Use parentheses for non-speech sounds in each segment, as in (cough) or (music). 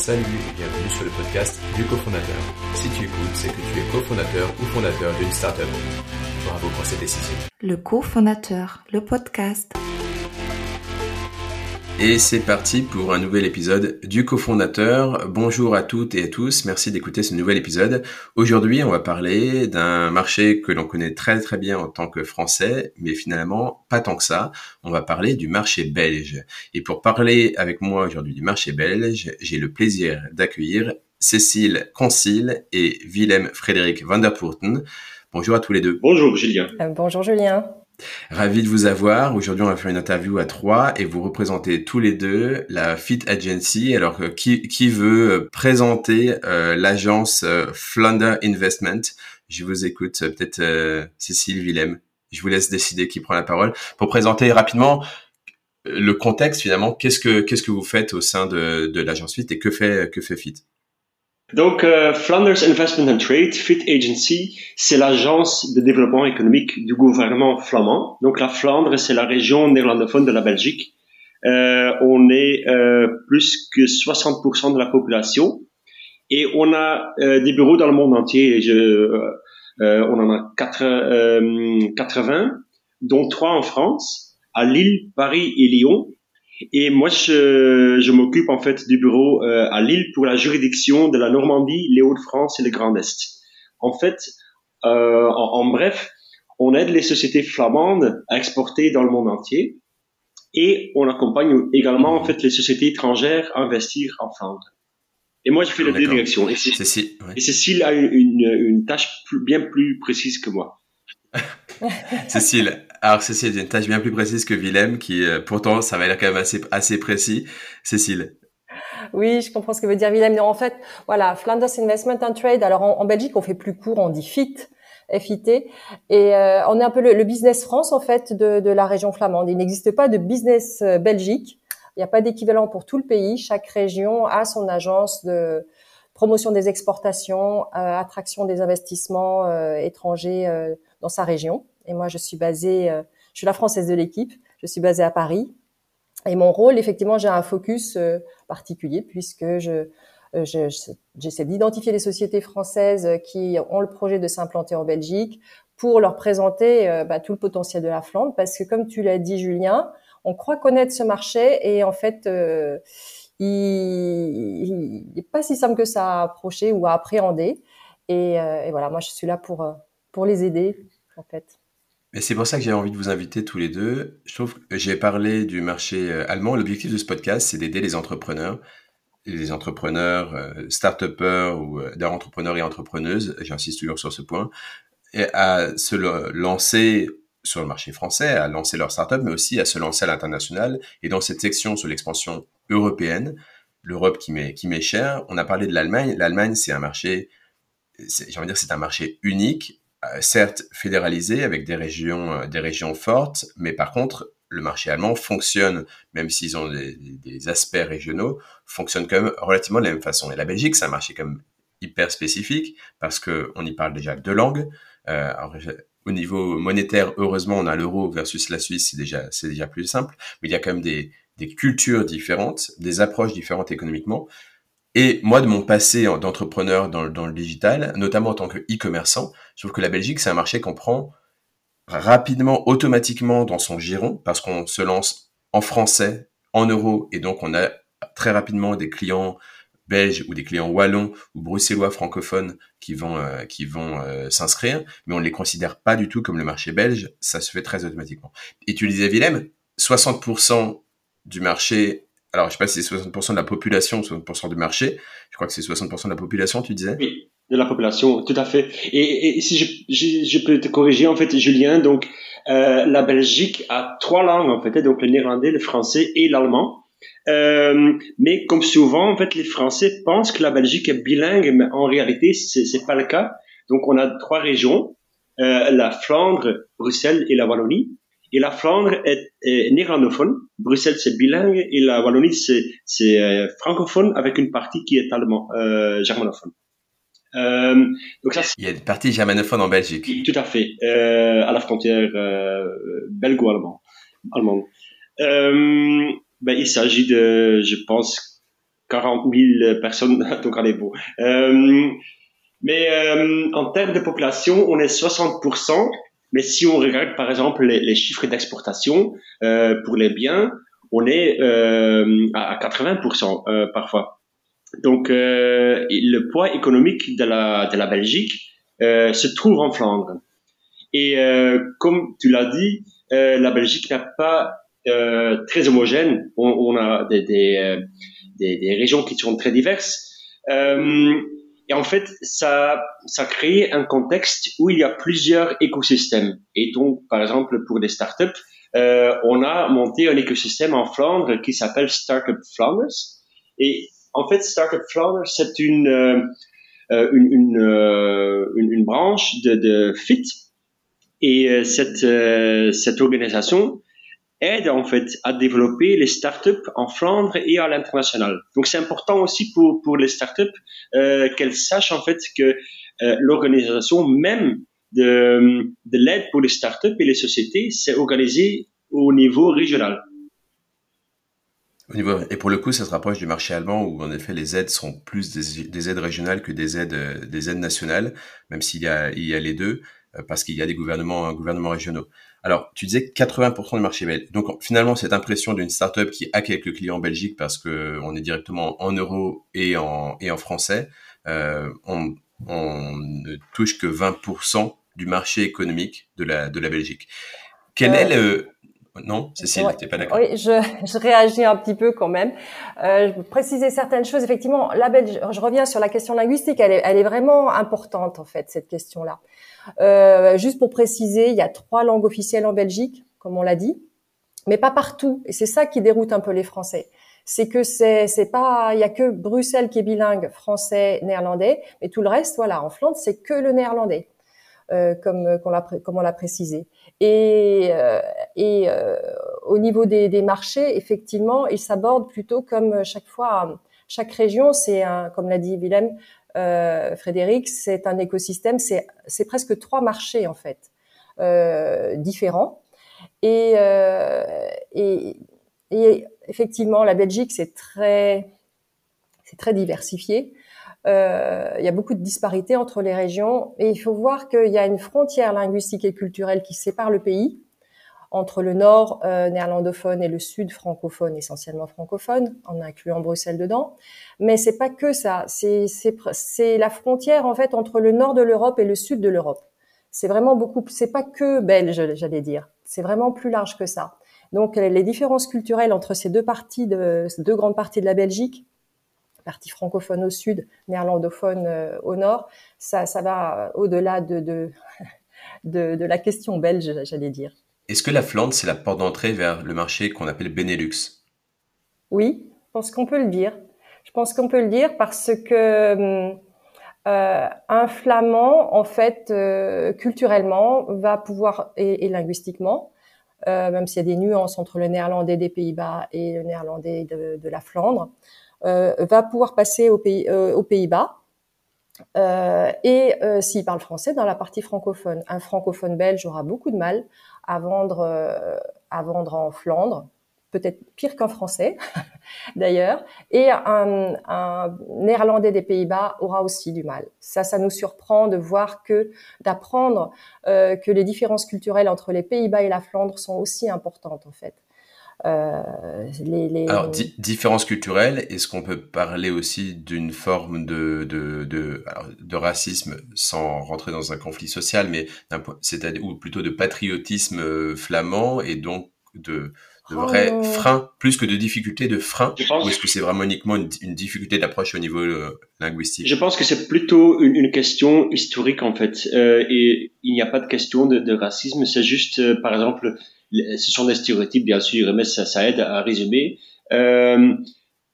Salut et bienvenue sur le podcast du cofondateur. Si tu écoutes, c'est que tu es cofondateur ou fondateur d'une startup. Bravo pour cette décision. Le cofondateur, le podcast. Et c'est parti pour un nouvel épisode du cofondateur. Bonjour à toutes et à tous, merci d'écouter ce nouvel épisode. Aujourd'hui, on va parler d'un marché que l'on connaît très très bien en tant que français, mais finalement pas tant que ça. On va parler du marché belge. Et pour parler avec moi aujourd'hui du marché belge, j'ai le plaisir d'accueillir Cécile Concile et Willem Frédéric van der Poorten. Bonjour à tous les deux. Bonjour Julien. Euh, bonjour Julien. Ravi de vous avoir. Aujourd'hui, on va faire une interview à trois et vous représentez tous les deux la Fit Agency. Alors, euh, qui, qui veut euh, présenter euh, l'agence euh, Investment? Je vous écoute. Peut-être Cécile Willem. Je vous laisse décider qui prend la parole pour présenter rapidement le contexte finalement. Qu'est-ce que qu'est-ce que vous faites au sein de, de l'agence Fit et que fait que fait Fit? Donc, euh, Flanders Investment and Trade, FIT Agency, c'est l'agence de développement économique du gouvernement flamand. Donc, la Flandre, c'est la région néerlandophone de la Belgique. Euh, on est euh, plus que 60% de la population et on a euh, des bureaux dans le monde entier. Je, euh, on en a 4, 80, dont trois en France, à Lille, Paris et Lyon. Et moi, je, je m'occupe en fait du bureau euh, à Lille pour la juridiction de la Normandie, les Hauts-de-France et le Grand Est. En fait, euh, en, en, bref, on aide les sociétés flamandes à exporter dans le monde entier et on accompagne également en fait les sociétés étrangères à investir en Flandre. Et moi, je fais la direction. Et, Cécile, ouais. et Cécile a une, une, une tâche plus, bien plus précise que moi. (laughs) Cécile, alors Cécile a une tâche bien plus précise que Willem, qui euh, pourtant ça va être quand même assez, assez précis. Cécile. Oui, je comprends ce que veut dire Willem. en fait, voilà, Flanders Investment and Trade. Alors en, en, Belgique, on fait plus court, on dit FIT, FIT, et euh, on est un peu le, le, business France en fait de, de la région flamande. Il n'existe pas de business euh, Belgique. Il n'y a pas d'équivalent pour tout le pays. Chaque région a son agence de promotion des exportations, euh, attraction des investissements euh, étrangers euh, dans sa région. Et moi, je suis basée, euh, je suis la française de l'équipe. Je suis basée à Paris. Et mon rôle, effectivement, j'ai un focus euh, particulier puisque je euh, j'essaie d'identifier les sociétés françaises qui ont le projet de s'implanter en Belgique pour leur présenter bah, tout le potentiel de la Flandre. Parce que, comme tu l'as dit, Julien, on croit connaître ce marché et en fait, euh, il n'est pas si simple que ça à approcher ou à appréhender. Et, euh, et, voilà, moi, je suis là pour pour les aider, en fait. Et c'est pour ça que j'ai envie de vous inviter tous les deux. Je trouve que j'ai parlé du marché euh, allemand. L'objectif de ce podcast, c'est d'aider les entrepreneurs, les entrepreneurs, euh, start-upers ou euh, entrepreneurs et entrepreneuses, j'insiste toujours sur ce point, à se lancer sur le marché français, à lancer leur start-up, mais aussi à se lancer à l'international. Et dans cette section sur l'expansion européenne, l'Europe qui m'est qui m'est chère, on a parlé de l'Allemagne. L'Allemagne, c'est un marché, j'ai envie de dire, c'est un marché unique certes fédéralisé avec des régions, euh, des régions fortes, mais par contre, le marché allemand fonctionne, même s'ils ont des, des, aspects régionaux, fonctionne quand même relativement de la même façon. Et la Belgique, c'est un marché quand hyper spécifique parce que on y parle déjà deux langues. Euh, au niveau monétaire, heureusement, on a l'euro versus la Suisse, c'est déjà, c'est déjà plus simple. Mais il y a quand même des, des cultures différentes, des approches différentes économiquement. Et moi, de mon passé d'entrepreneur dans, le digital, notamment en tant que e-commerçant, je trouve que la Belgique, c'est un marché qu'on prend rapidement, automatiquement dans son giron, parce qu'on se lance en français, en euros, et donc on a très rapidement des clients belges ou des clients wallons ou bruxellois francophones qui vont euh, vont euh, s'inscrire, mais on ne les considère pas du tout comme le marché belge. Ça se fait très automatiquement. Et tu disais Willem, 60% du marché alors je sais pas si c'est 60% de la population, 60% du marché. Je crois que c'est 60% de la population, tu disais Oui, de la population, tout à fait. Et, si je, je, je, peux te corriger, en fait, Julien, donc euh, la Belgique a trois langues, en fait, hein, donc le néerlandais, le français et l'allemand. Euh, mais comme souvent, en fait, les Français pensent que la Belgique est bilingue, mais en réalité, c'est pas le cas. Donc, on a trois régions euh, la Flandre, Bruxelles et la Wallonie. Et la Flandre est, est néerlandophone, Bruxelles c'est bilingue et la Wallonie c'est, euh, francophone avec une partie qui est allemand, euh, germanophone. Euh, donc ça, Il y a une partie germanophone en Belgique. Tout à fait, euh, à la frontière euh, belgo-allemande. Allemande. Euh, ben, il s'agit de, je pense, 40 000 personnes, (laughs) donc allez. Euh, mais euh, en termes de population, on est 60%. Mais si on regarde par exemple les, chiffres d'exportation euh, pour les biens, on est euh, à 80% euh, parfois. Donc euh, le poids économique de la, de la Belgique se trouve en Flandre. Et comme tu l'as dit, la Belgique n'a pas très homogène. On, on a des, des, des, des, régions qui sont très diverses. Euh, et en fait, ça, ça crée un contexte où il y a plusieurs écosystèmes. Et donc, par exemple, pour des startups, euh, on a monté un écosystème en Flandre qui s'appelle Startup Flanders. Et en fait, Startup Flanders, c'est une, euh, euh une, euh, une, une, branche de, de FIT. Et euh, cette, cette organisation, aide en fait à développer les startups en Flandre et à l'international. Donc c'est important aussi pour, pour les startups euh, qu'elles sachent en fait que euh, l'organisation même de, de l'aide pour les startups et les sociétés, c'est organisé au niveau régional. Au niveau, et pour le coup, ça se rapproche du marché allemand où en effet les aides sont plus des, des aides régionales que des aides, euh, des aides nationales, même s'il y a, il y a les deux, parce qu'il y a des gouvernements, gouvernements régionaux. Alors, tu disais 80% du marché belge. Donc, finalement, cette impression d'une startup qui a quelques clients en Belgique parce que on est directement en euros et en, et en français, euh, on, on ne touche que 20% du marché économique de la, de la Belgique. Quel est euh, le... Non, Cécile, ouais, t'es pas d'accord Oui, je, je, réagis un petit peu quand même. Euh, je préciser certaines choses. Effectivement, la Belgique, je reviens sur la question linguistique, elle est, elle est vraiment importante en fait, cette question-là. Euh, juste pour préciser, il y a trois langues officielles en Belgique, comme on l'a dit, mais pas partout. Et c'est ça qui déroute un peu les Français. C'est que c'est c'est pas, il y a que Bruxelles qui est bilingue français néerlandais, mais tout le reste, voilà, en Flandre, c'est que le néerlandais. Euh, comme qu'on l'a comme on l'a précisé. Et, euh, et euh, au niveau des, des, marchés, effectivement, ils s'abordent plutôt comme chaque fois, chaque région, c'est un, comme l'a dit Willem, euh, Frédéric, c'est un écosystème, c'est presque trois marchés en fait euh, différents. Et, euh, et, et, effectivement, la Belgique, c'est très, c'est très diversifié. Euh, il y a beaucoup de disparités entre les régions et il faut voir qu'il y a une frontière linguistique et culturelle qui sépare le pays entre le nord euh, néerlandophone et le sud francophone, essentiellement francophone, en incluant Bruxelles dedans. Mais c'est pas que ça. C'est la frontière en fait entre le nord de l'Europe et le sud de l'Europe. C'est vraiment beaucoup. C'est pas que belge, j'allais dire. C'est vraiment plus large que ça. Donc les différences culturelles entre ces deux parties de ces deux grandes parties de la Belgique, partie francophone au sud, néerlandophone euh, au nord, ça ça va au-delà de de, (laughs) de de la question belge, j'allais dire. Est-ce que la Flandre, c'est la porte d'entrée vers le marché qu'on appelle Benelux? Oui, je pense qu'on peut le dire. Je pense qu'on peut le dire parce que euh, un flamand, en fait, euh, culturellement, va pouvoir et, et linguistiquement, euh, même s'il y a des nuances entre le néerlandais des Pays-Bas et le néerlandais de, de la Flandre, euh, va pouvoir passer aux, pays, euh, aux Pays-Bas. Euh, et s'il parle français dans la partie francophone, un francophone belge aura beaucoup de mal à vendre, euh, à vendre en Flandre, peut-être pire qu'un Français (laughs) d'ailleurs, et un, un, Néerlandais des Pays-Bas aura aussi du mal. Ça, ça nous surprend de voir que d'apprendre euh, que les différences culturelles entre les Pays-Bas et la Flandre sont aussi importantes en fait. Euh, les, les... Alors, di différence culturelle, est-ce qu'on peut parler aussi d'une forme de, de, de, alors, de, racisme sans rentrer dans un conflit social, mais c'est-à-dire ou plutôt de patriotisme euh, flamand et donc de, de vrais oh. freins, plus que de difficultés de freins Ou est-ce que c'est vraiment uniquement une, une difficulté d'approche au niveau euh, linguistique? Je pense que c'est plutôt une, une, question historique en fait. Euh, et il n'y a pas de question de, de racisme, c'est juste, euh, par exemple, ce sont des stéréotypes, bien sûr, mais ça, ça aide à résumer. Euh,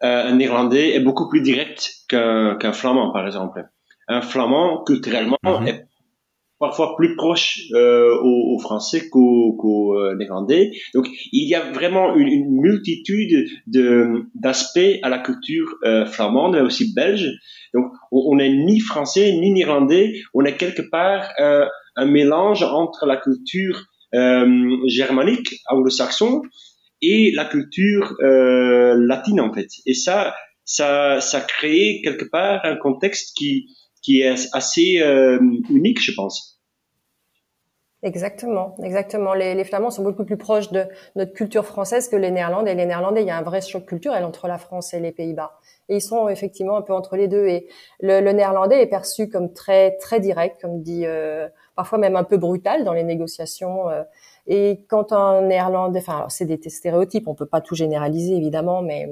un Irlandais est beaucoup plus direct qu'un Flamand, par exemple. Un Flamand, culturellement, mm -hmm. est parfois plus proche euh, aux, aux, Français qu'aux qu euh, Néerlandais. Donc, il y a vraiment une, une multitude de d'aspects à la culture euh, flamande, mais aussi belge. Donc, on, on n'est ni français ni néerlandais. On est quelque part euh, un mélange entre la culture euh, germanique, anglo-saxon, et la culture euh, latine en fait. Et ça, ça, ça crée quelque part un contexte qui, qui est assez euh, unique, je pense. Exactement, exactement. Les, Flamands sont beaucoup plus proches de notre culture française que les Néerlandais. Les Néerlandais, il y a un vrai choc culturel entre la France et les Pays-Bas. Et ils sont effectivement un peu entre les deux. Et le, le néerlandais est perçu comme très très direct, comme dit euh, parfois même un peu brutal dans les négociations. Euh. et quand un néerlandais, enfin, c'est des stéréotypes, on peut pas tout généraliser évidemment, mais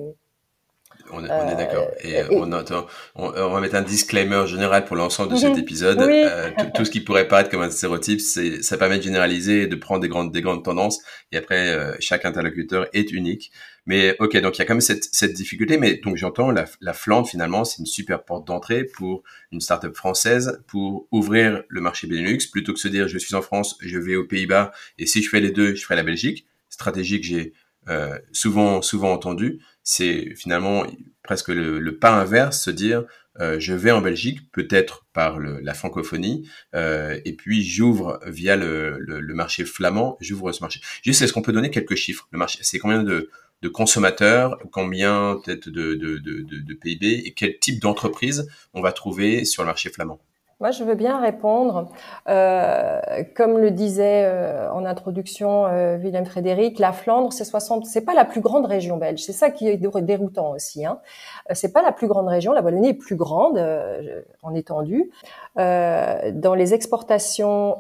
on est, est d'accord. Euh, et, on, on, on, va mettre un disclaimer général pour l'ensemble de cet mhm. épisode. Euh, tout, ce qui pourrait paraître comme un stéréotype, c'est, ça permet de généraliser et de prendre des grandes, des grandes tendances. Et après, euh, chaque interlocuteur est unique. Mais ok, donc il y a quand même cette, cette difficulté. Mais donc j'entends la, la Flandre finalement, c'est une super porte d'entrée pour une startup française pour ouvrir le marché Benelux plutôt que se dire je suis en France, je vais aux Pays-Bas et si je fais les deux, je ferai la Belgique. Stratégie que j'ai euh, souvent souvent entendu c'est finalement presque le, pas inverse, se dire euh, je vais en Belgique, peut-être par la francophonie, euh, et puis j'ouvre via le, marché flamand, j'ouvre ce marché. Juste, est-ce qu'on peut donner quelques chiffres Le marché, c'est combien de, consommateurs, combien peut-être de, de PIB, et quel type d'entreprise on va trouver sur le marché flamand? Moi, je veux bien répondre. Euh, comme le disait euh, en introduction euh, Willem Frédéric, la Flandre, c'est 60, c'est pas la plus grande région belge. C'est ça qui est déroutant aussi. Hein. Euh, c'est pas la plus grande région. La Wallonie est plus grande euh, en étendue. dans les exportations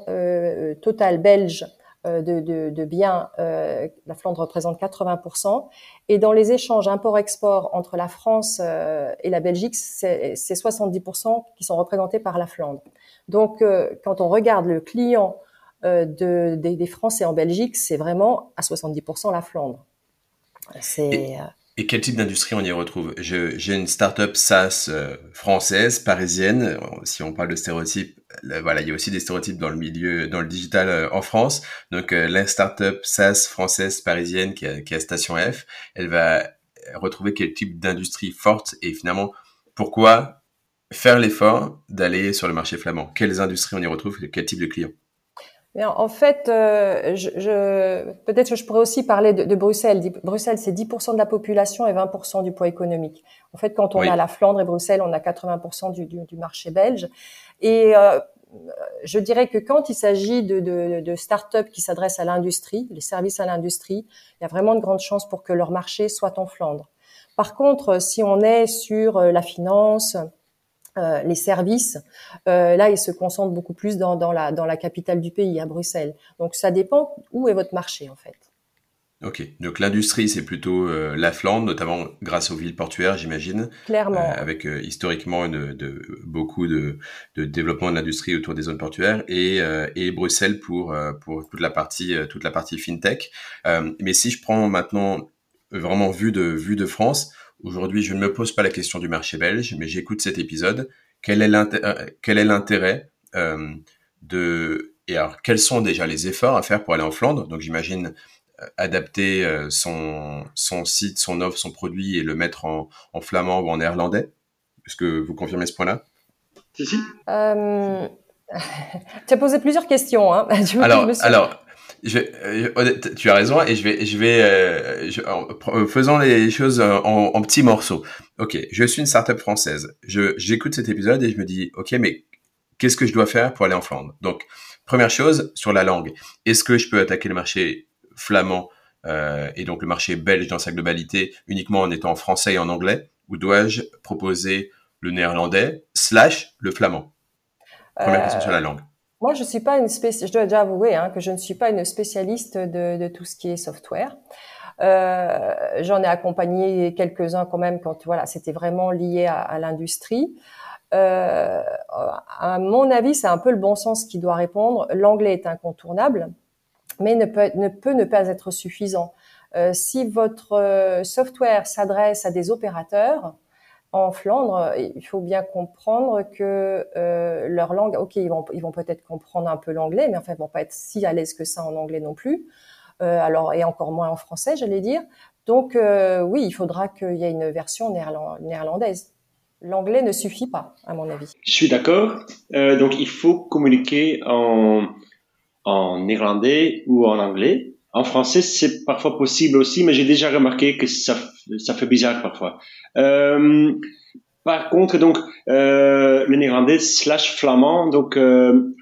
totales belges, euh, de, de, de, biens, euh, la Flandre représente 80%. Et dans les échanges import-export entre la France euh, et la Belgique, c'est 70% qui sont représentés par la Flandre. Donc, quand on regarde le client de, des, des, Français en Belgique, c'est vraiment à 70% la Flandre. C'est et quel type d'industrie on y retrouve? J'ai une startup SaaS euh, française, parisienne. Si on parle de stéréotypes, voilà, il y a aussi des stéréotypes dans le milieu, dans le digital euh, en France. Donc euh, la startup SaaS française parisienne qui a, qui Station F, elle va retrouver quel type d'industrie forte et finalement pourquoi faire l'effort d'aller sur le marché flamand? Quelles industries on y retrouve? Quel type de clients? Mais en fait, euh, je, je peut-être que je pourrais aussi parler de, de Bruxelles. Bruxelles, c'est 10% de la population et 20% du poids économique. En fait, quand on a la Flandre et Bruxelles, on a 80% du, du, du, marché belge. Et euh, je dirais que quand il s'agit de, de, de start-up qui s'adressent à l'industrie, les services à l'industrie, il y a vraiment de grandes chances pour que leur marché soit en Flandre. Par contre, si on est sur euh, la finance, euh, les services, euh, là, ils se concentrent beaucoup plus dans, dans, la, dans la capitale du pays, à Bruxelles. Donc, ça dépend où est votre marché, en fait. Ok, donc l'industrie, c'est plutôt euh, la Flandre, notamment grâce aux villes portuaires, j'imagine. Clairement. avec historiquement une, de, beaucoup de, de développement de l'industrie autour des zones portuaires et, et Bruxelles pour, pour toute, la partie, toute la partie fintech. mais si je prends maintenant vraiment vue de, vue de France, Aujourd'hui, je ne me pose pas la question du marché belge, mais j'écoute cet épisode. Quel est l'intérêt euh, euh, de et alors quels sont déjà les efforts à faire pour aller en Flandre? Donc j'imagine euh, adapter son son site, son offre, son produit et le mettre en, en flamand ou en néerlandais. Est-ce que vous confirmez ce point-là? Si si. (laughs) tu as posé plusieurs questions. Hein. (laughs) alors, alors je, euh, tu as raison et je vais, je vais, euh, euh, faisons les choses en, en, petits morceaux. Ok, je suis une startup française. Je, j'écoute cet épisode et je me dis, ok, mais qu'est-ce que je dois faire pour aller en Flandre? Donc, première chose sur la langue. Est-ce que je peux attaquer le marché flamand euh, et donc le marché belge dans sa globalité uniquement en étant en français et en anglais, ou dois-je proposer le néerlandais slash le flamand? Première question sur la langue. Moi, je suis pas une. Je dois déjà avouer hein, que je ne suis pas une spécialiste de, de tout ce qui est software. Euh, J'en ai accompagné quelques-uns quand même quand voilà, c'était vraiment lié à, à l'industrie. Euh, à mon avis, c'est un peu le bon sens qui doit répondre. L'anglais est incontournable, mais ne peut, ne peut ne pas être suffisant. Euh, si votre euh, software s'adresse à des opérateurs, en Flandre, il faut bien comprendre que euh, leur langue, ok, ils vont, ils vont peut-être comprendre un peu l'anglais, mais en fait, ils vont pas être si à l'aise que ça en anglais non plus. Euh, alors, et encore moins en français, j'allais dire. Donc, euh, oui, il faudra qu'il y ait une version néerlandaise. L'anglais ne suffit pas, à mon avis. Je suis d'accord. donc, il faut communiquer en, en néerlandais ou en anglais. En français, c'est parfois possible aussi, mais j'ai déjà remarqué que ça, ça fait bizarre parfois. Euh, par contre, donc euh, le néerlandais slash flamand, donc euh,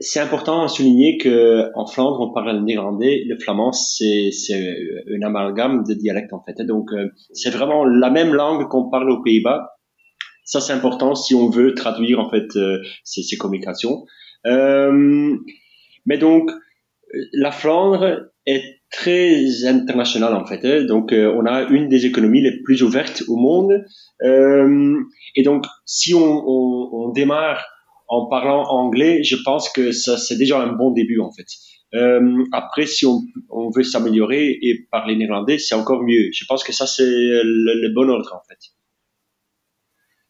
c'est important à souligner que en Flandre on parle le néerlandais, le flamand c'est c'est un amalgame de dialectes en fait. Donc euh, c'est vraiment la même langue qu'on parle aux Pays-Bas. Ça c'est important si on veut traduire en fait euh, ces, ces, communications. Euh, mais donc la Flandre est très internationale en fait. Hein. Donc on a une des économies les plus ouvertes au monde. et donc si on, démarre en parlant anglais, je pense que ça c'est déjà un bon début en fait. Euh, après, si on, veut s'améliorer et parler néerlandais, c'est encore mieux. Je pense que ça c'est le bon ordre en fait.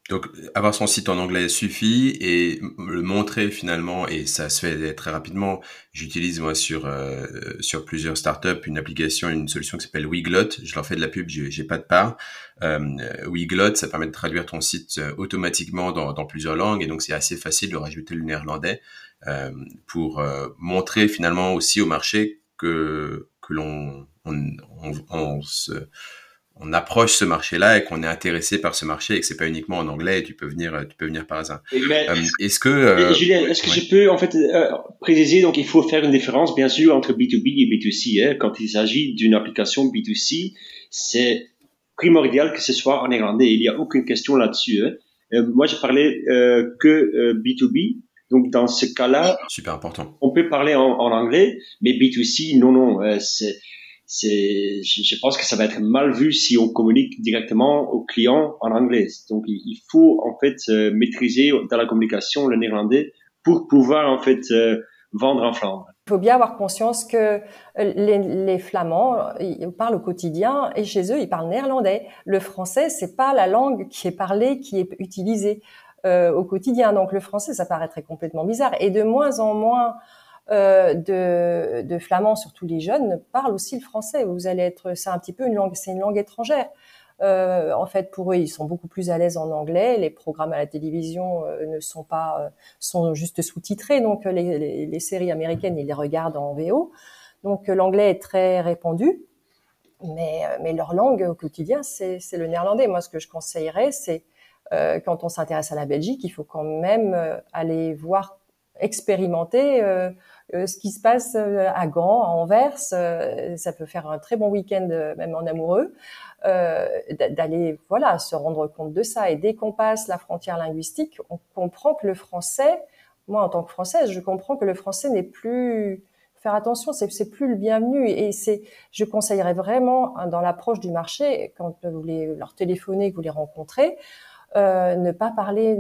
Donc, avoir son site en anglais suffit et le montrer finalement, et ça se fait très rapidement. J'utilise moi sur euh, sur plusieurs startups une application, une solution qui s'appelle Wiglot. Je leur fais de la pub, j'ai pas de part. Euh, Wiglot, ça permet de traduire ton site euh, automatiquement dans, dans plusieurs langues et donc c'est assez facile de rajouter le néerlandais euh, pour euh, montrer finalement aussi au marché que que l'on on, on, se on approche ce marché-là et qu'on est intéressé par ce marché et que c'est pas uniquement en anglais et tu peux venir tu peux venir par hasard. Euh, est-ce que euh, Julien, est-ce que je peux en fait euh, préciser donc il faut faire une différence bien sûr entre B2B et B2C hein. quand il s'agit d'une application B2C, c'est primordial que ce soit en néerlandais, il y a aucune question là-dessus hein. Euh, moi je parlais que B2B donc dans ce cas-là, super important. On peut parler en, en anglais, mais B2C non non, c'est c'est, je pense que ça va être mal vu si on communique directement aux clients en anglais. Donc, il faut en fait euh, maîtriser dans la communication le néerlandais pour pouvoir en fait euh, vendre en Flandre. Il faut bien avoir conscience que euh, les, les, Flamands ils parlent au quotidien et chez eux ils parlent néerlandais. Le français c'est pas la langue qui est parlée, qui est utilisée euh, au quotidien. Donc le français ça paraîtrait complètement bizarre et de moins en moins euh, de, de flamands, surtout les jeunes, parlent aussi le français. Vous allez être, c'est un petit peu une langue, c'est une langue étrangère. Euh, en fait, pour eux, ils sont beaucoup plus à l'aise en anglais. Les programmes à la télévision euh, ne sont pas, euh, sont juste sous-titrés. Donc, les, les, les, séries américaines, ils les regardent en VO. Donc, l'anglais est très répandu. Mais, mais leur langue au quotidien, c'est le néerlandais. Moi, ce que je conseillerais, c'est euh, quand on s'intéresse à la Belgique, il faut quand même aller voir, expérimenter euh, ce qui se passe euh, à Gand, à Anvers, euh, ça peut faire un très bon week-end même en amoureux, d'aller voilà se rendre compte de ça. Et dès qu'on passe la frontière linguistique, on comprend que le français, moi en tant que française, je comprends que le français n'est plus faire attention, c'est plus le bienvenu. Et c'est, je conseillerais vraiment hein, dans l'approche du marché, quand vous voulez leur téléphoner, que vous les rencontrez, euh, ne pas parler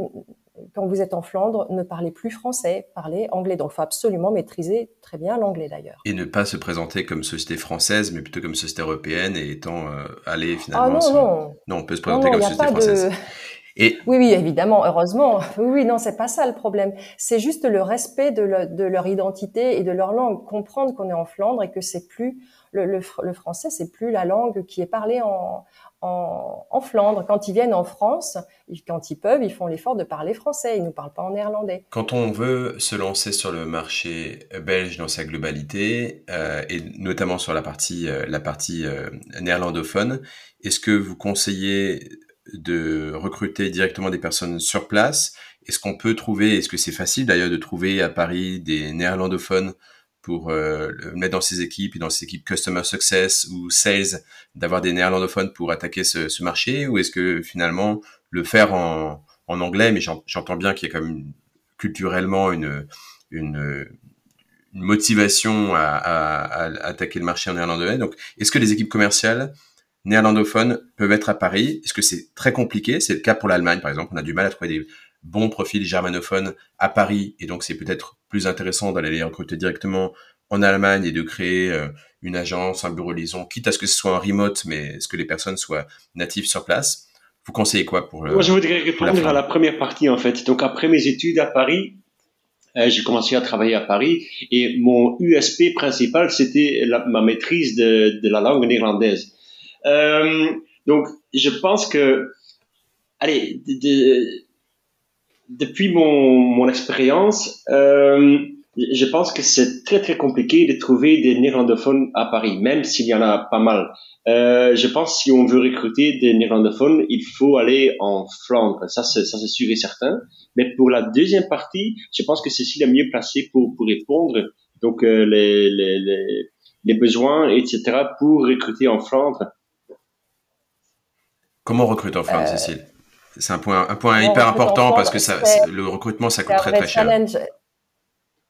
quand vous êtes en Flandre, ne parlez plus français, parlez anglais. Donc, il faut absolument maîtriser très bien l'anglais d'ailleurs. Et ne pas se présenter comme société française, mais plutôt comme société européenne et étant euh, finalement. Ah non, non. non, on peut se présenter comme société française. Et... Oui, oui, évidemment, heureusement. (laughs) Oui, non, c'est pas ça le problème. C'est juste le respect de, de, leur identité et de leur langue. Comprendre qu'on est en Flandre et que c'est plus le, le, le français, c'est plus la langue qui est parlée en, en, Flandre. Quand ils viennent en France, quand ils peuvent, ils font l'effort de parler français. Ils ne parlent pas en néerlandais. Quand on veut se lancer sur le marché belge dans sa globalité, euh, et notamment sur la partie, euh, la partie euh, néerlandophone, est-ce que vous conseillez de recruter directement des personnes sur place? Est-ce qu'on peut trouver, est-ce que c'est facile d'ailleurs de trouver à Paris des néerlandophones pour euh, le mettre dans ses équipes et dans ses équipes customer success ou sales d'avoir des néerlandophones pour attaquer ce, marché ou est-ce que finalement le faire en, anglais mais j'entends bien qu'il y a quand même culturellement une, une, motivation à, à, à, attaquer le marché en néerlandais. Donc est-ce que les équipes commerciales néerlandophones peuvent être à Paris? Est-ce que c'est très compliqué? C'est le cas pour l'Allemagne par exemple. On a du mal à trouver des bons profils germanophones à Paris et donc c'est peut-être plus intéressant d'aller les recruter directement en Allemagne et de créer euh, une agence, un bureau liaison, quitte à ce que ce soit en remote, mais ce que les personnes soient natives sur place. Vous conseillez quoi pour le Moi, je voudrais répondre à la première partie en fait. Donc après mes études à Paris, euh, j'ai commencé à travailler à Paris et mon USP principal c'était ma maîtrise de, de, la langue néerlandaise. Euh, donc je pense que, allez, de, de, depuis mon, mon expérience, euh, Je pense que c'est très très compliqué de trouver des néerlandophones à Paris, même s'il y en a pas mal. Euh, je pense si on veut recruter des néerlandophones, il faut aller en Flandre. Ça, c'est ça, c'est sûr et certain. Mais pour la deuxième partie, je pense que c'est la mieux placé pour pour répondre. Donc euh, les, les, les les besoins, etc. pour recruter en Flandre. Comment on recrute en Flandre, euh, Cécile? C'est un point, un point hyper important parce que ça, le recrutement, ça coûte très très cher.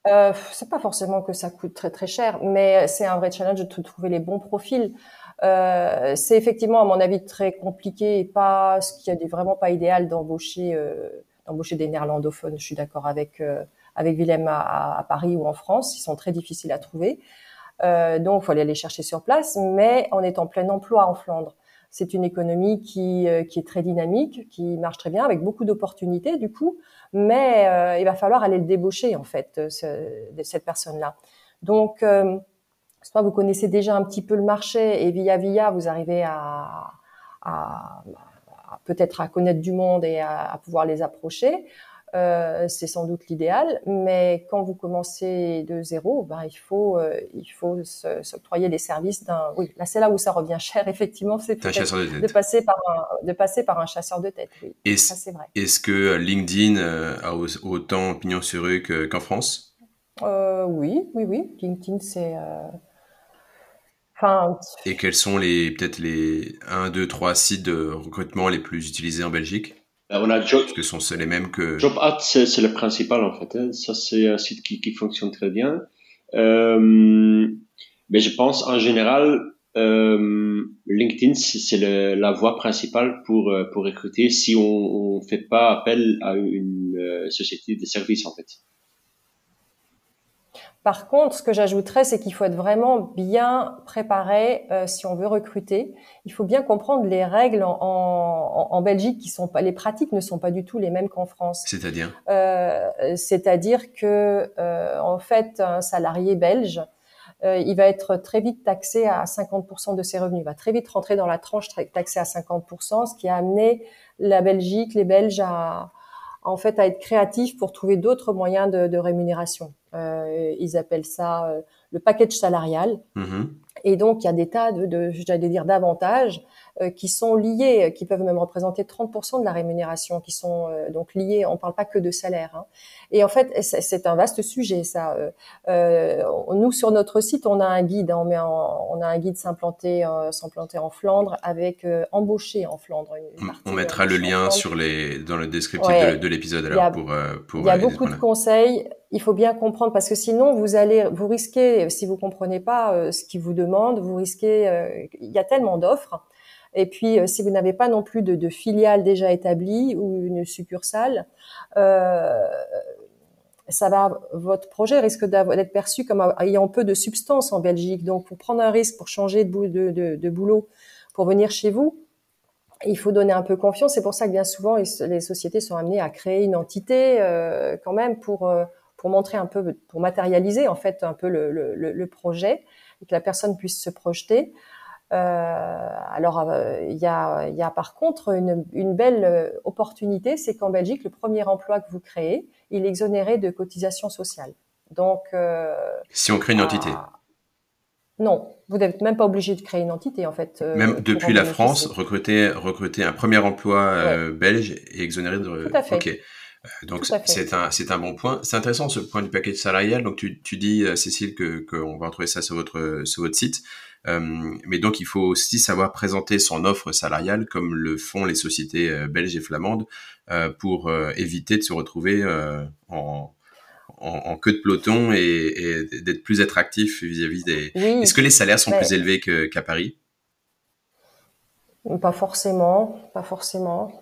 Euh, c'est pas forcément que ça coûte très très cher, mais c'est un vrai challenge de trouver les bons profils. Euh, c'est effectivement, à mon avis, très compliqué et pas ce qui est vraiment pas idéal d'embaucher euh, d'embaucher des néerlandophones. Je suis d'accord avec euh, avec Willem à, à, Paris ou en France, ils sont très difficiles à trouver. Donc, il faut aller les chercher sur place, mais on est en plein emploi en Flandre. C'est une économie qui, euh, qui est très dynamique, qui marche très bien, avec beaucoup d'opportunités du coup, mais euh, il va falloir aller le débaucher en fait, ce, cette personne-là. Donc, euh, vous connaissez déjà un petit peu le marché et via via, vous arrivez à, à, à peut-être à connaître du monde et à pouvoir les approcher. Euh, c'est sans doute l'idéal, mais quand vous commencez de zéro, ben, il faut euh, il faut s'octroyer les services d'un. Oui, là c'est là où ça revient cher (laughs) effectivement, c'est de, de, passer par un de passer par un chasseur de tête. Oui, est-ce, c'est vrai. Est-ce que LinkedIn euh, a autant pignon sur rue qu'en France? Oui, oui, oui. LinkedIn c'est Enfin, Et quels sont les peut-être les 1, 2, 3 sites de recrutement les plus utilisés en Belgique? On a Job, Parce que sont les mêmes que. JobAd, c'est le principal en fait. Hein. Ça, c'est un site qui, qui fonctionne très bien. Euh, mais je pense en général, euh, LinkedIn, c'est la voie principale pour euh, pour recruter si on, ne fait pas appel à une euh, société de services en fait. Par contre, ce que j'ajouterais, c'est qu'il faut être vraiment bien préparé euh, si on veut recruter. Il faut bien comprendre les règles en, en, en, Belgique qui sont pas, les pratiques ne sont pas du tout les mêmes qu'en France. C'est-à-dire? Euh, C'est-à-dire que euh, en fait, un salarié belge, euh, il va être très vite taxé à 50% de ses revenus. Il va très vite rentrer dans la tranche taxée à 50%, ce qui a amené la Belgique, les Belges à en fait à être créatifs pour trouver d'autres moyens de, de rémunération. Euh, ils appellent ça euh, le package salarial. Mm-hmm. Et donc, il y a des tas de, de j'allais dire, d'avantages qui sont liés, euh, qui peuvent même représenter 30% de la rémunération, qui sont euh, donc liés. On ne parle pas que de salaire. Hein. Et en fait, c'est un vaste sujet. Ça, euh, nous sur notre site, on a un guide. Hein, on, met on a un guide s'implanter, s'implanter en Flandre avec embaucher en Flandre. on mettra le lien sur les dans le descriptif de, l'épisode alors pour pour. Il y a beaucoup de conseils il faut bien comprendre parce que sinon vous allez vous risquez si vous comprenez pas ce qu'ils vous demandent vous risquez il y a tellement d'offres et puis, euh, si vous n'avez pas non plus de, de, filiale déjà établie ou une succursale, euh, ça va, votre projet risque d'être perçu comme ayant peu de substance en Belgique. Donc, pour prendre un risque, pour changer de, de, boulot, pour venir chez vous, il faut donner un peu confiance. C'est pour ça que bien souvent, les sociétés sont amenées à créer une entité euh, quand même pour euh, pour montrer un peu, pour matérialiser en fait un peu le, le, le projet et que la personne puisse se projeter. Euh, alors, euh, il y, a, y, a, par contre une, une belle euh, opportunité, c'est qu'en Belgique, le premier emploi que vous créez, il est exonéré de cotisation sociale. Donc, si on crée une entité. Non, vous n'êtes même pas obligé de créer une entité en fait. même depuis la France, recruter recruter un premier emploi belge et exonéré de. Tout à fait. Ok. Donc c'est un c'est un bon point. C'est intéressant ce point du paquet salarial. Donc tu, tu dis Cécile que qu'on va retrouver ça sur votre sur votre site. Euh, mais donc il faut aussi savoir présenter son offre salariale comme le font les sociétés euh, belges et flamandes euh, pour éviter de se retrouver en, en, queue de peloton et, et d'être plus attractif vis-à-vis des. Est-ce que les salaires sont plus élevés qu'à Paris? Pas forcément, pas forcément.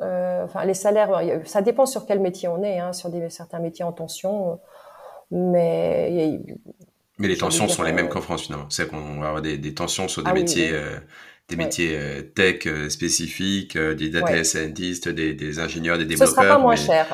Euh, enfin, les salaires, ça dépend sur quel métier on est. Hein, sur des, certains métiers en tension, mais mais les tensions sont les mêmes qu'en France finalement. C'est qu'on va avoir des, des, tensions sur des ah métiers, Euh, des métiers euh, tech euh, spécifiques, euh, des data scientists, des, des, ingénieurs, des développeurs. Ce sera pas moins cher.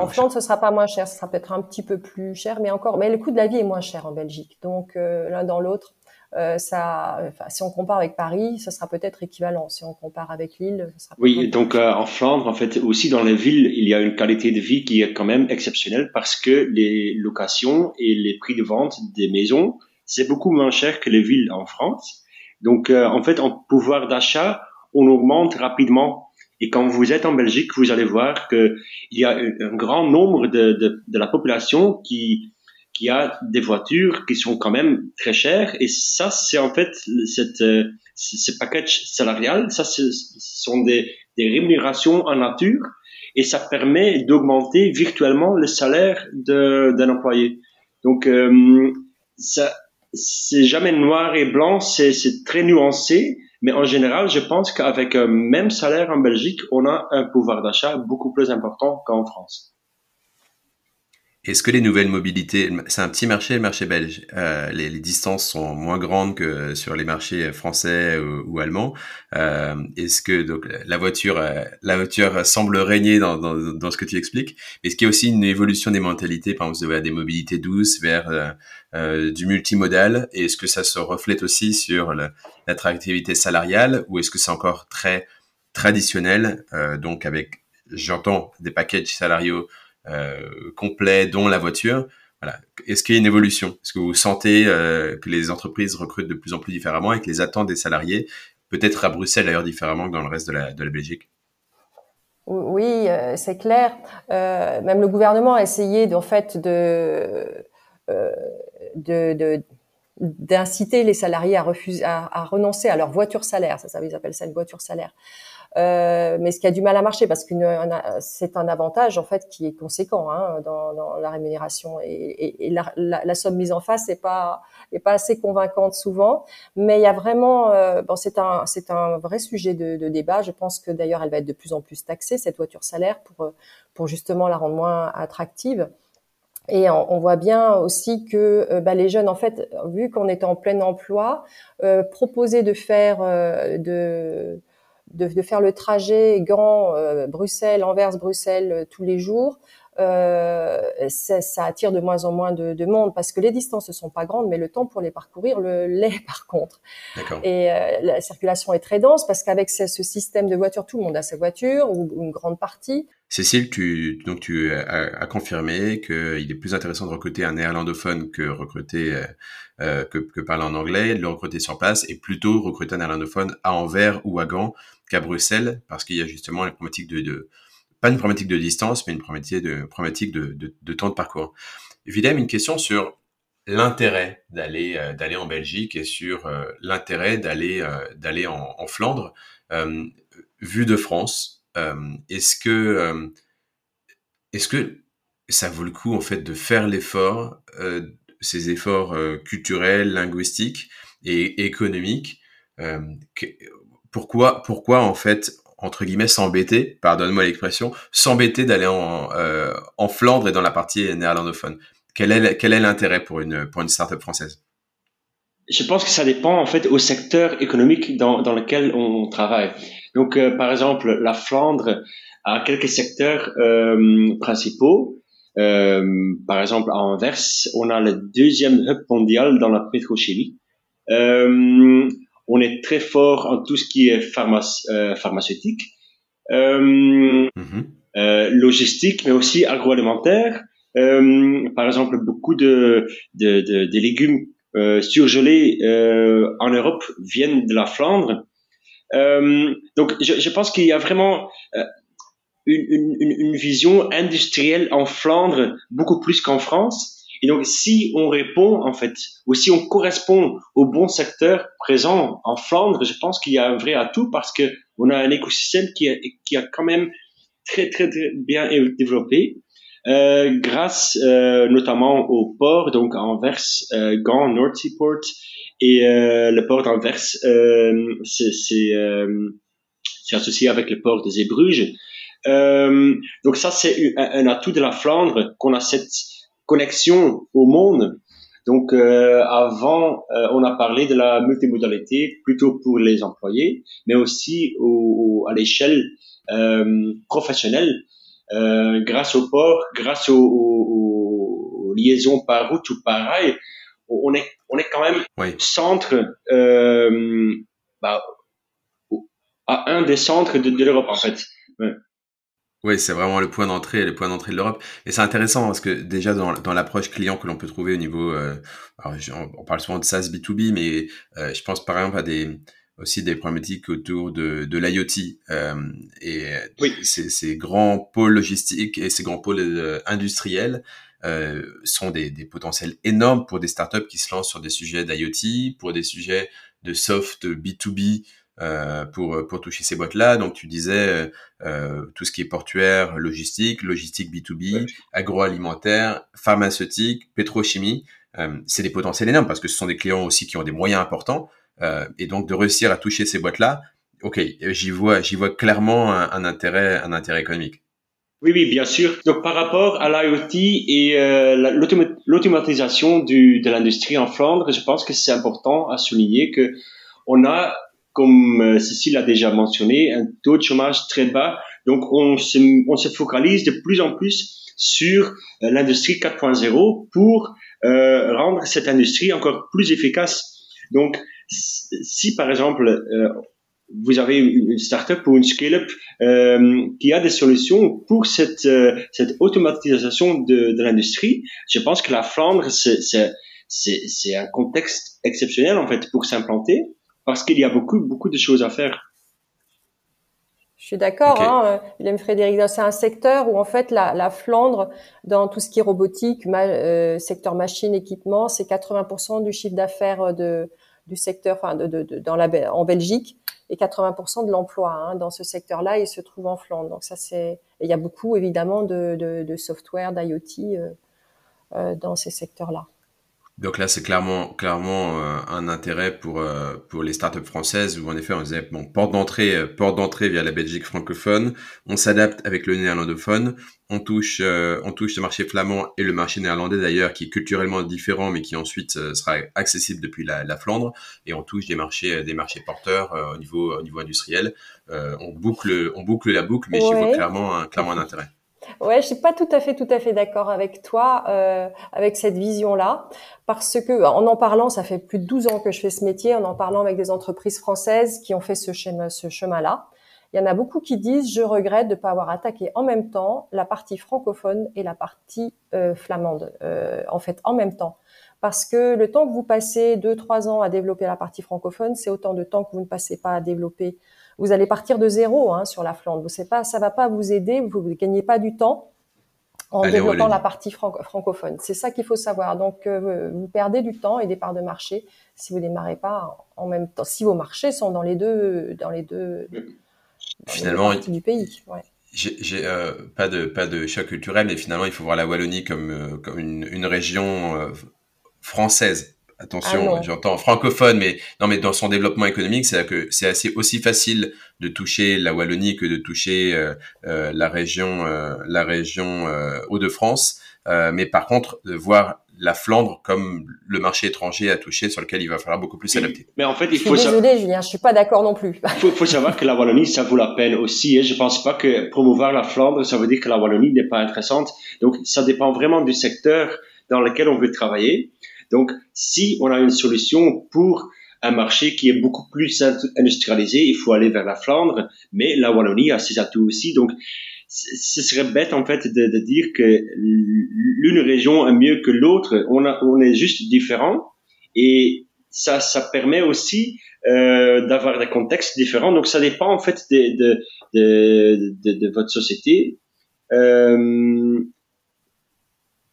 en France, ce sera pas moins cher. Ce sera peut-être un petit peu plus cher, mais encore. Mais le coût de la vie est moins cher en Belgique. Donc l'un dans l'autre, euh, ça, enfin, si on compare avec Paris, ça sera peut-être équivalent. Si on compare avec Lille, ça sera. Oui, donc euh, en Flandre, en fait, aussi dans les villes, il y a une qualité de vie qui est quand même exceptionnelle parce que les locations et les prix de vente des maisons, c'est beaucoup moins cher que les villes en France. Donc, euh, en fait, en pouvoir d'achat, on augmente rapidement. Et quand vous êtes en Belgique, vous allez voir que il y a un, grand nombre de, de, de la population qui qui a des voitures qui sont quand même très chères. Et ça c'est en fait cette euh, ce package salarial ça ce sont des, des rémunérations en nature. Et ça permet d'augmenter virtuellement le salaire d'un employé. Donc euh, ça c'est jamais noir et blanc c'est très nuancé. Mais en général je pense qu'avec un même salaire en Belgique on a un pouvoir d'achat beaucoup plus important qu'en France est-ce que les nouvelles mobilités, c'est un petit marché, le marché belge, euh, les, distances sont moins grandes que sur les marchés français ou, allemands. Euh, Est-ce que donc la voiture, euh, la voiture semble régner dans, dans, ce que tu expliques Est-ce qu'il y a aussi une évolution des mentalités, par exemple, vers des mobilités douces, vers du multimodal. Est-ce que ça se reflète aussi sur l'attractivité salariale, ou est-ce que c'est encore très traditionnel, donc avec, j'entends, des packages salariaux complet, dont la voiture. Voilà. Est-ce qu'il y a une évolution? Est-ce que vous sentez euh, que les entreprises recrutent de plus en plus différemment et que les attentes des salariés, peut-être à Bruxelles d'ailleurs différemment que dans le reste de la, Belgique? Oui, euh, c'est clair. Euh, même le gouvernement a essayé fait de, euh, d'inciter les salariés à refuser, à, renoncer à leur voiture salaire. Ça, ils appellent ça une voiture salaire. Euh, mais ce qui a du mal à marcher parce que c'est un avantage en fait qui est conséquent hein, dans, dans, la rémunération et, et, et la, la, somme mise en face n'est pas est pas assez convaincante souvent. Mais il y a vraiment euh, bon c'est un c'est un vrai sujet de, de, débat. Je pense que d'ailleurs elle va être de plus en plus taxée cette voiture salaire pour pour justement la rendre moins attractive. Et on, on, voit bien aussi que euh, bah, les jeunes, en fait, vu qu'on est en plein emploi, euh, proposer de faire euh, de de, de, faire le trajet Gand, euh, Bruxelles, Anvers, Bruxelles euh, tous les jours, euh, ça, ça, attire de moins en moins de, de, monde parce que les distances ne sont pas grandes, mais le temps pour les parcourir (laughs) l'est par contre. Et euh, la circulation est très dense parce qu'avec ce, ce, système de voiture, tout le monde a sa voiture ou, ou une grande partie. Cécile, tu, donc tu as, as confirmé qu'il est plus intéressant de recruter un néerlandophone que recruter euh, que, que parler en anglais, de le recruter sur place et plutôt recruter un néerlandophone à Anvers ou à Gand qu'à Bruxelles parce qu'il y a justement les problématiques de, pas une problématique de distance, mais une problématique de, problématique de, de, temps de parcours. Évidemment, une question sur l'intérêt d'aller euh, d'aller en Belgique et sur euh, l'intérêt d'aller euh, d'aller en, Flandre vu de France. Est-ce que est-ce que ça vaut le coup en fait de faire l'effort, ces efforts culturels, linguistiques et économiques pourquoi, pourquoi en fait, entre guillemets, s'embêter, pardonne-moi l'expression, s'embêter d'aller en, euh, Flandre et dans la partie néerlandophone? Quel est, l'intérêt pour une, pour une start-up française? Je pense que ça dépend en fait au secteur économique dans, dans lequel on travaille. Donc, euh, par exemple, la Flandre a quelques secteurs euh, principaux. Par exemple, à Anvers, on a le deuxième hub mondial dans la pétrochimie. On est très fort en tout ce qui est euh, pharmaceutique, euh, mm-hmm. euh, logistique, mais aussi agroalimentaire. Par exemple, beaucoup de, de, de, de légumes surgelés en Europe viennent de la Flandre. donc, je, je pense qu'il y a vraiment une, une, une vision industrielle en Flandre beaucoup plus qu'en France. Et donc, si on répond, en fait, ou si on correspond au bon secteur présent en Flandre, je pense qu'il y a un vrai atout parce que on a un écosystème qui a, qui a quand même très, très, très bien développé. Euh, grâce euh, notamment au port, donc Anvers, euh, Gand, North Seaport, et euh, le port d'Anvers, euh, c'est euh, associé avec le port de Zeebrugge. donc ça, c'est un, atout de la Flandre qu'on a cette connexion au monde. Donc euh, avant, euh, on a parlé de la multimodalité plutôt pour les employés, mais aussi au, au, à l'échelle euh, professionnelle, euh, grâce au port, grâce aux, aux, liaisons par route ou par rail, on est, on est quand même centre, euh, bah, à un des centres de, l'Europe en fait. Oui, c'est vraiment le point d'entrée, le point d'entrée de l'Europe. Et c'est intéressant parce que déjà dans, dans l'approche client que l'on peut trouver au niveau, euh, on parle souvent de SaaS B2B, mais euh, je pense par exemple à des aussi des problématiques autour de, de l'IoT euh, et oui. ces, ces, grands pôles logistiques et ces grands pôles euh, industriels euh, sont des, des, potentiels énormes pour des startups qui se lancent sur des sujets d'IoT, pour des sujets de soft B2B euh, pour pour toucher ces boîtes là. Donc tu disais euh, tout ce qui est portuaire, logistique, logistique B2B, agroalimentaire, pharmaceutique, pétrochimie. Euh, c'est des potentiels énormes parce que ce sont des clients aussi qui ont des moyens importants euh, et donc de réussir à toucher ces boîtes-là, ok, j'y vois, j'y vois clairement un, intérêt, un intérêt économique. Oui, oui, bien sûr. Donc par rapport à l'IoT et euh, l'automatisation de l'industrie en Flandre, je pense que c'est important à souligner que on a, comme euh, Cécile a déjà mentionné, un taux de chômage très bas. Donc on se, focalise de plus en plus sur euh, l'industrie 4.0 pour euh, rendre cette industrie encore plus efficace. Donc si par exemple vous avez une startup ou une scale-up qui a des solutions pour cette, cette automatisation de, de l'industrie, je pense que la Flandre, c'est un contexte exceptionnel en fait pour s'implanter parce qu'il y a beaucoup, beaucoup de choses à faire. Je suis d'accord, hein, William Frédéric. C'est un secteur où en fait la, la, Flandre, dans tout ce qui est robotique, euh, secteur machine, équipement, c'est 80% du chiffre d'affaires de, du secteur, enfin, de, de, de, dans la, en Belgique, et 80% de l'emploi hein, dans ce secteur-là, il se trouve en Flandre. Donc ça, c'est, il y a beaucoup évidemment de, de, de software, d'IoT euh, euh, dans ces secteurs-là. Donc là, c'est clairement, clairement euh, un intérêt pour euh, pour les startups françaises où en effet on disait bon porte d'entrée, euh, porte d'entrée via la Belgique francophone. On s'adapte avec le néerlandophone. On touche, on touche le marché flamand et le marché néerlandais d'ailleurs qui est culturellement différent mais qui ensuite sera accessible depuis la, la, Flandre. Et on touche des marchés, des marchés porteurs au niveau au niveau industriel. on boucle, on boucle la boucle, mais ouais. j'y vois clairement, clairement un intérêt. Ouais, je suis pas tout à fait, tout à fait d'accord avec toi, euh, avec cette vision-là, parce que en en parlant, ça fait plus de 12 ans que je fais ce métier, en en parlant avec des entreprises françaises qui ont fait ce chemin, ce chemin-là. Il y en a beaucoup qui disent je regrette de ne pas avoir attaqué en même temps la partie francophone et la partie euh, flamande, euh, en fait en même temps. Parce que le temps que vous passez deux trois ans à développer la partie francophone, c'est autant de temps que vous ne passez pas à développer vous allez partir de zéro hein, sur la Flandre. Vous savez pas, ça va pas vous aider. Vous ne gagnez pas du temps en développant la partie francophone. C'est ça qu'il faut savoir. Donc, euh, vous perdez du temps et des parts de marché si vous démarrez pas en même temps. Si vos marchés sont dans les deux, dans les deux, finalement, parties du pays. Ouais. J'ai euh, pas de pas de choc culturel, mais finalement, il faut voir la Wallonie comme euh, comme une, une région française Attention, ah j'entends francophone, mais non, mais dans son développement économique, c'est que c'est assez aussi facile de toucher la Wallonie que de toucher euh, euh, la région, euh, la région euh, Hauts-de-France. Euh, mais par contre, de voir la Flandre comme le marché étranger à toucher sur lequel il va falloir beaucoup plus s'adapter. Mais en fait, il faut. Je suis désolé, Julien, je suis pas d'accord non plus. Il faut, faut, savoir que la Wallonie, ça vaut la peine aussi. Et je pense pas que promouvoir la Flandre, ça veut dire que la Wallonie n'est pas intéressante. Donc, ça dépend vraiment du secteur dans lequel on veut travailler. Donc, si on a une solution pour un marché qui est beaucoup plus industrialisé, il faut aller vers la Flandre, mais la Wallonie a ses atouts aussi. Donc, ce serait bête en fait de, de dire que l'une région est mieux que l'autre. On, on est juste différents et ça, ça permet aussi euh, d'avoir des contextes différents. Donc, ça dépend en fait de, de, de, de votre société. Euh,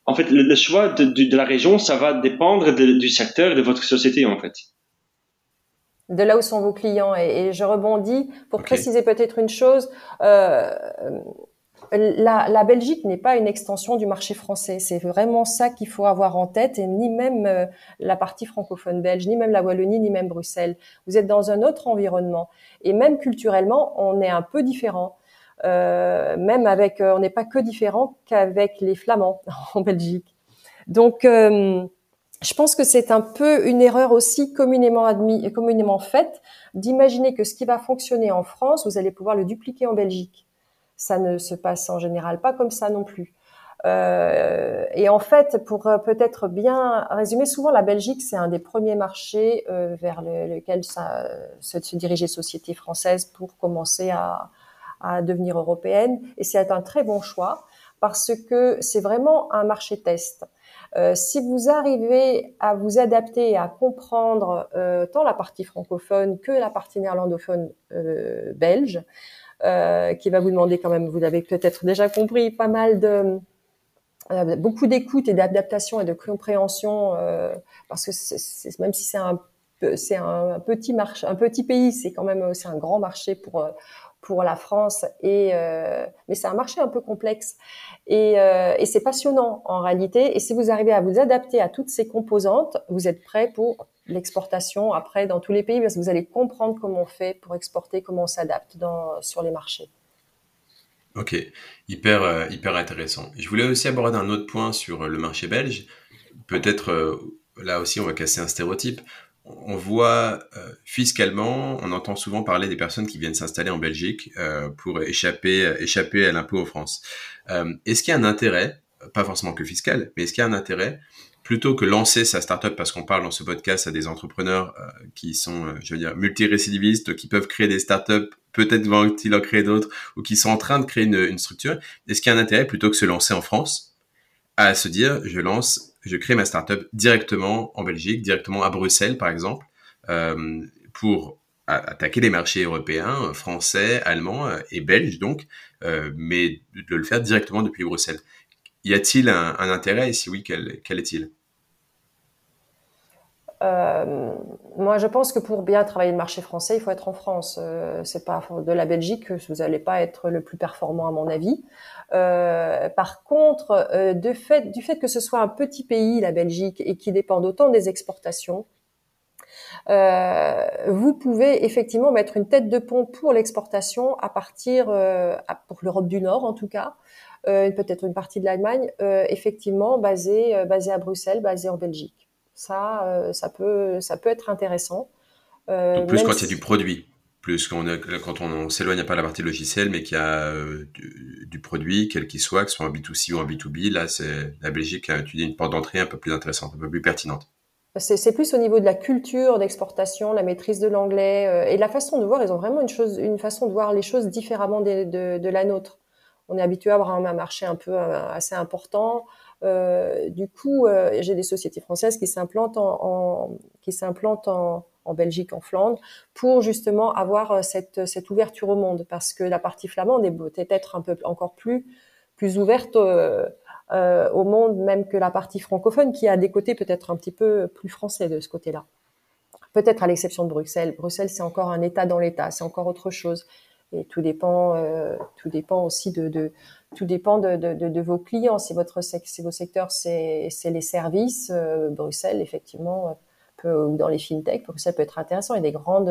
en fait, le, choix de, de, de, la région, ça va dépendre de, du secteur de votre société, en fait. De là où sont vos clients. Et, et je rebondis pour okay. préciser peut-être une chose. Euh, la, la, Belgique n'est pas une extension du marché français. C'est vraiment ça qu'il faut avoir en tête, et ni même euh, la partie francophone belge, ni même la Wallonie, ni même Bruxelles. Vous êtes dans un autre environnement. Et même culturellement, on est un peu différent. Euh, même avec, euh, on n'est pas que différent qu'avec les Flamands (laughs) en Belgique. Donc, euh, je pense que c'est un peu une erreur aussi communément admis, communément faite d'imaginer que ce qui va fonctionner en France, vous allez pouvoir le dupliquer en Belgique. Ça ne se passe en général pas comme ça non plus. Et en fait, pour peut-être bien résumer, souvent la Belgique, c'est un des premiers marchés vers le, lequel se, se dirigeait société française pour commencer à, à devenir européenne. Et c'est un très bon choix parce que c'est vraiment un marché test. Euh, si vous arrivez à vous adapter et à comprendre euh, tant la partie francophone que la partie néerlandophone euh, belge, qui va vous demander quand même, vous l'avez peut-être déjà compris, pas mal de beaucoup d'écoute et d'adaptation et de compréhension, parce que même si c'est un un, petit marché, un petit pays, c'est quand même c'est un grand marché pour pour la France et euh, mais c'est un marché un peu complexe. Et, euh, et c'est passionnant en réalité. Et si vous arrivez à vous adapter à toutes ces composantes vous êtes prêt pour l'exportation après dans tous les pays parce que vous allez comprendre comment on fait pour exporter comment on s'adapte dans sur les marchés. Ok. Hyper euh, hyper intéressant. Je voulais aussi aborder un autre point sur le marché belge. Peut-être là aussi on va casser un stéréotype on voit euh, fiscalement, on entend souvent parler des personnes qui viennent s'installer en Belgique euh, pour échapper, échapper à l'impôt en France. Euh, est-ce qu'il y a un intérêt, pas forcément que fiscal, mais est-ce qu'il y a un intérêt plutôt que lancer sa startup, parce qu'on parle dans ce podcast à des entrepreneurs qui sont, je veux dire, multirécidivistes, qui peuvent créer des startups, peut-être vont-ils en créer d'autres, ou qui sont en train de créer une, une structure. Est-ce qu'il y a un intérêt plutôt que se lancer en France à se dire, je lance je crée ma startup directement en Belgique, directement à Bruxelles par exemple, euh, pour attaquer les marchés européens, français, allemands euh, et belges donc, euh, mais de le faire directement depuis Bruxelles. Y a-t-il un, intérêt et si oui, quel est-il? Moi, je pense que pour bien travailler le marché français, il faut être en France. Euh, c'est pas de la Belgique que vous n'allez pas être le plus performant à mon avis. Euh, par contre, euh, de fait, du fait que ce soit un petit pays, la Belgique, et qui dépend autant des exportations, euh, vous pouvez effectivement mettre une tête de pont pour l'exportation à partir, euh, pour l'Europe du Nord en tout cas, euh, peut-être une partie de l'Allemagne, effectivement basée, basée à Bruxelles, basée en Belgique. Ça, ça peut, ça peut être intéressant. plus quand y a du produit plus quand on, s'éloigne pas de la partie logicielle, mais qu'il y a euh, du, produit, quel qu'il soit, que ce soit un B2C ou un B2B, là, c'est la Belgique a étudié une porte d'entrée un peu plus intéressante, un peu plus pertinente. C'est plus au niveau de la culture d'exportation, la maîtrise de l'anglais euh, et la façon de voir. Ils ont vraiment une chose, une façon de voir les choses différemment de, la nôtre. On est habitué à avoir un, marché un peu euh, assez important. Du coup, j'ai des sociétés françaises qui s'implantent en, Belgique, en Flandre, pour justement avoir euh, cette, ouverture au monde, parce que la partie flamande est peut-être un peu encore plus ouverte euh, euh, au monde, même que la partie francophone, qui a des côtés peut-être un petit peu plus français de ce côté-là. Peut-être à l'exception de Bruxelles. Bruxelles, c'est encore un État dans l'État, c'est encore autre chose. Et tout dépend, euh, tout dépend aussi de tout dépend de, de, de, vos clients. Si votre si vos secteurs c'est les services, euh, Bruxelles effectivement ou dans les que ça peut être intéressant. Il y a des grandes,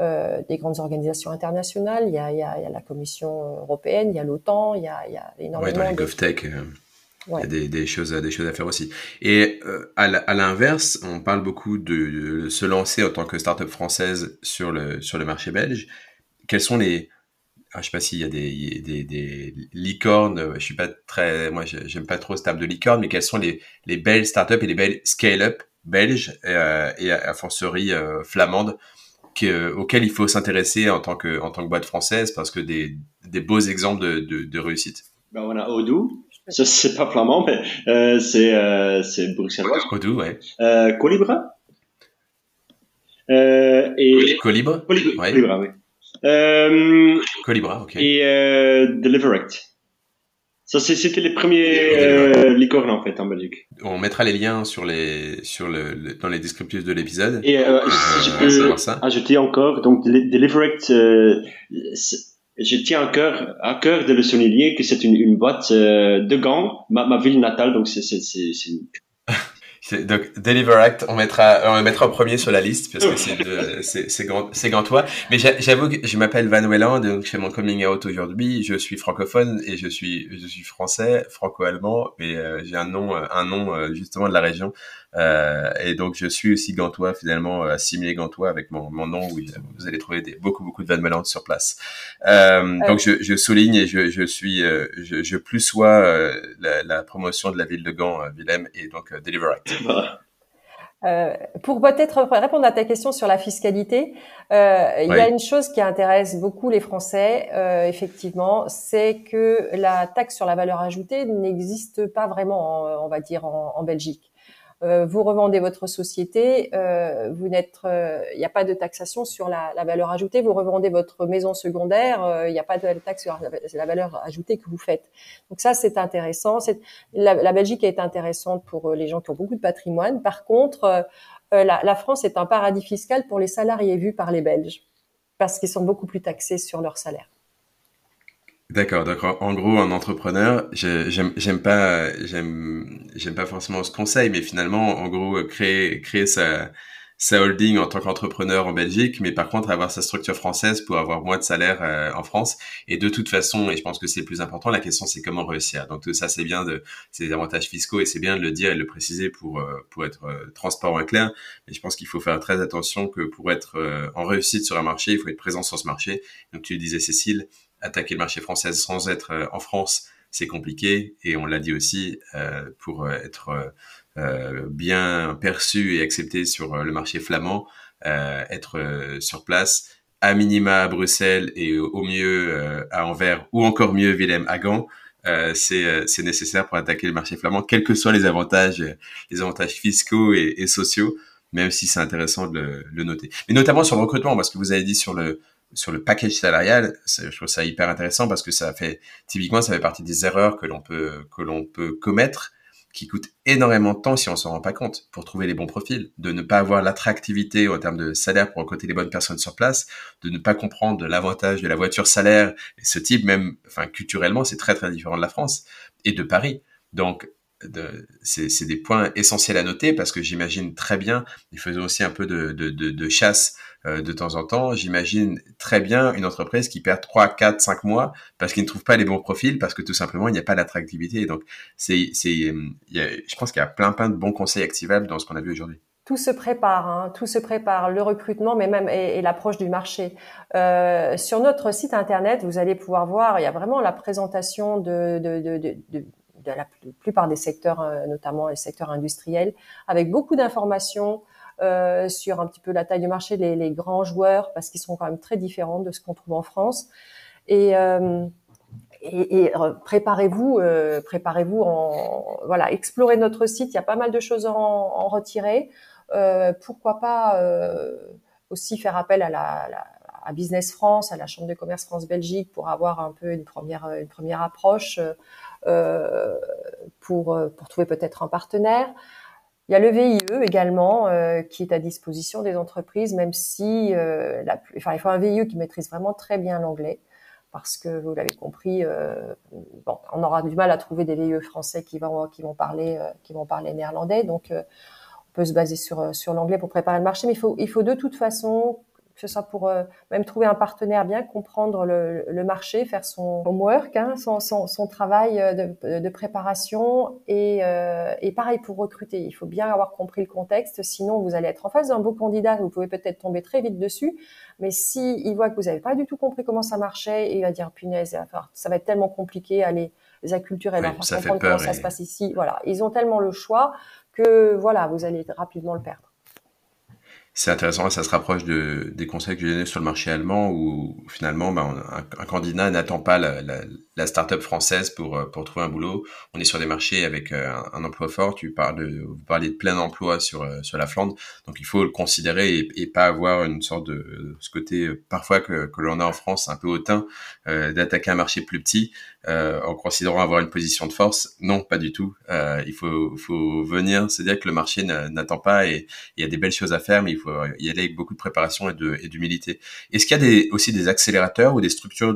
euh, des grandes organisations internationales. Il y, a, il, y a, il y a, la Commission européenne, il y a l'OTAN, il y a, il y a énormément. Ouais, dans les GovTech. Euh, il y a des, des, choses, des choses à faire aussi. Et euh, à l'inverse, on parle beaucoup de, se lancer en tant que start-up française sur le, sur le marché belge. Quels sont les, ah, je sais pas s'il y a des, des, des, licornes, je suis pas très, moi j'aime pas trop ce type de licorne, mais quelles sont les, les belles startups et les belles scale-up belge euh, et à forcerie euh, flamande que, auquel il faut s'intéresser en tant que en tant que boîte française parce que des, des beaux exemples de, de, de réussite. Ben on a Odoo, ça c'est pas flamand mais euh, c'est euh, c'est bruxellois. Odoo ouais. Euh, Colibra. Euh, et Colibra? Colibra, ouais. Colibra oui. Euh, Colibra ok. Et euh, Deliverect. Ça, c'était les premiers euh, licornes en fait en Belgique. On mettra les liens sur les sur le, dans les descriptifs de l'épisode. Et euh, je peux ajouter encore donc Deliverect. Euh, je tiens à cœur à cœur de le souligner que c'est une, une boîte euh, de Gand, ma, ma ville natale. Donc c'est Donc, Deliver Act, on mettra, on mettra en premier sur la liste parce que c'est (laughs) c'est grand, c'est gantois. Mais j'avoue que je m'appelle Van Welland, donc je fais mon coming out aujourd'hui. Je suis francophone et je suis, je suis français, franco-allemand, mais euh, j'ai un nom, un nom euh, justement de la région. Euh, et donc, je suis aussi gantois, finalement, assimilé gantois avec mon, mon nom où vous allez trouver des, beaucoup, beaucoup de Van Welland sur place. Euh, donc, je, je, souligne et je, je suis, je, je plus sois la, la, promotion de la ville de Gand, Willem, et donc Deliver Act. (laughs) Euh, pour peut-être répondre à ta question sur la fiscalité, euh, il y a une chose qui intéresse beaucoup les Français, euh, effectivement, c'est que la taxe sur la valeur ajoutée n'existe pas vraiment, on va dire, en Belgique. Euh, vous revendez votre société, euh, vous n'êtes, il euh, n'y a pas de taxation sur la, la, valeur ajoutée. Vous revendez votre maison secondaire, il n'y a pas de taxe sur la, valeur ajoutée que vous faites. Donc ça, c'est intéressant. La, la, Belgique est intéressante pour les gens qui ont beaucoup de patrimoine. Par contre, la France est un paradis fiscal pour les salariés vus par les Belges parce qu'ils sont beaucoup plus taxés sur leur salaire. D'accord, d'accord. En gros, un entrepreneur, j'aime, pas, j'aime, j'aime pas forcément ce conseil, mais finalement, en gros, créer, créer sa, sa holding en tant qu'entrepreneur en Belgique, mais par contre avoir sa structure française pour avoir moins de salaire euh, en France. Et de toute façon, et je pense que c'est le plus important, la question c'est comment réussir. Donc tout ça, c'est bien de, c'est des avantages fiscaux et c'est bien de le dire et de le préciser pour euh, pour être euh, transparent et clair. Mais je pense qu'il faut faire très attention que pour être en réussite sur un marché, il faut être présent sur ce marché. Donc tu le disais, Cécile, attaquer le marché français sans être euh, en France, c'est compliqué. Et on l'a dit aussi, euh, pour euh, être bien perçu et accepté sur le marché flamand, être sur place, à minima à Bruxelles et au mieux à Anvers ou encore mieux Willem à Gand, c'est c'est nécessaire pour attaquer le marché flamand, quels que soient les avantages les avantages fiscaux et, et sociaux, même si c'est intéressant de le, le, noter. Mais notamment sur le recrutement, parce que vous avez dit sur le sur le package salarial, je trouve ça hyper intéressant parce que ça fait typiquement ça fait partie des erreurs que l'on peut que l'on peut commettre qui coûtent énormément de temps si on s'en rend pas compte pour trouver les bons profils, de ne pas avoir l'attractivité en termes de salaire pour recruter les bonnes personnes sur place, de ne pas comprendre l'avantage de la voiture salaire et ce type même enfin culturellement c'est très très différent de la France et de Paris. Donc c'est des points essentiels à noter parce que j'imagine très bien, et faisons aussi un peu de, chasse euh, de temps en temps, j'imagine très bien une entreprise qui perd 3, 4, 5 mois parce qu'il ne trouve pas les bons profils, parce que tout simplement, il n'y a pas d'attractivité. Donc, c'est, je pense qu'il y a plein, plein de bons conseils activables dans ce qu'on a vu aujourd'hui tout se prépare, hein, tout se prépare, le recrutement, mais même et, l'approche du marché. Euh, sur notre site internet, vous allez pouvoir voir, il y a vraiment la présentation de, de la plupart des secteurs, euh, notamment les secteurs industriels, avec beaucoup d'informations euh, sur un petit peu la taille du marché, les, grands joueurs, parce qu'ils sont quand même très différents de ce qu'on trouve en France. Et, euh, préparez-vous, préparez-vous en voilà, explorez notre site. Il y a pas mal de choses à en, retirer. Pourquoi pas aussi faire appel à la, à Business France, à la Chambre de commerce France-Belgique pour avoir un peu une première, une première approche pour, euh, pour trouver peut-être un partenaire. Il y a le VIE également euh, qui est à disposition des entreprises, même si euh, enfin, il faut un VIE qui maîtrise vraiment très bien l'anglais, parce que vous l'avez compris, euh, bon, on aura du mal à trouver des VIE français qui vont qui vont parler qui vont parler néerlandais, donc on peut se baser sur sur l'anglais pour préparer le marché, mais il faut il faut de toute façon que ce soit pour euh, même trouver un partenaire bien, comprendre le, le marché, faire son homework, hein, son, son, son, travail euh, de, de préparation et, euh, et, pareil pour recruter. Il faut bien avoir compris le contexte, sinon vous allez être en face d'un beau candidat, vous pouvez peut-être tomber très vite dessus, mais si il voit que vous n'avez pas du tout compris comment ça marchait, il va dire punaise, ça va être tellement compliqué, aller les acculturer, oui, comprendre comment ça se passe ici? Voilà, ils ont tellement le choix que voilà, vous allez rapidement le perdre c'est intéressant ça se rapproche de, des conseils que j'ai donnés sur le marché allemand où finalement ben, un, candidat n'attend pas la, la, start-up française pour, euh, pour trouver un boulot. On est sur des marchés avec euh, un, emploi fort. Tu parles de, vous parlez de plein emploi sur, euh, sur la Flandre. Donc il faut le considérer et, et pas avoir une sorte de ce côté parfois que, l'on a en France un peu hautain d'attaquer un marché plus petit en considérant avoir une position de force. Non, pas du tout. Euh, il faut, faut venir se dire que le marché n'attend pas et il y a des belles choses à faire, mais il faut y aller avec beaucoup de préparation et d'humilité. Est-ce qu'il y a des, aussi des accélérateurs ou des structures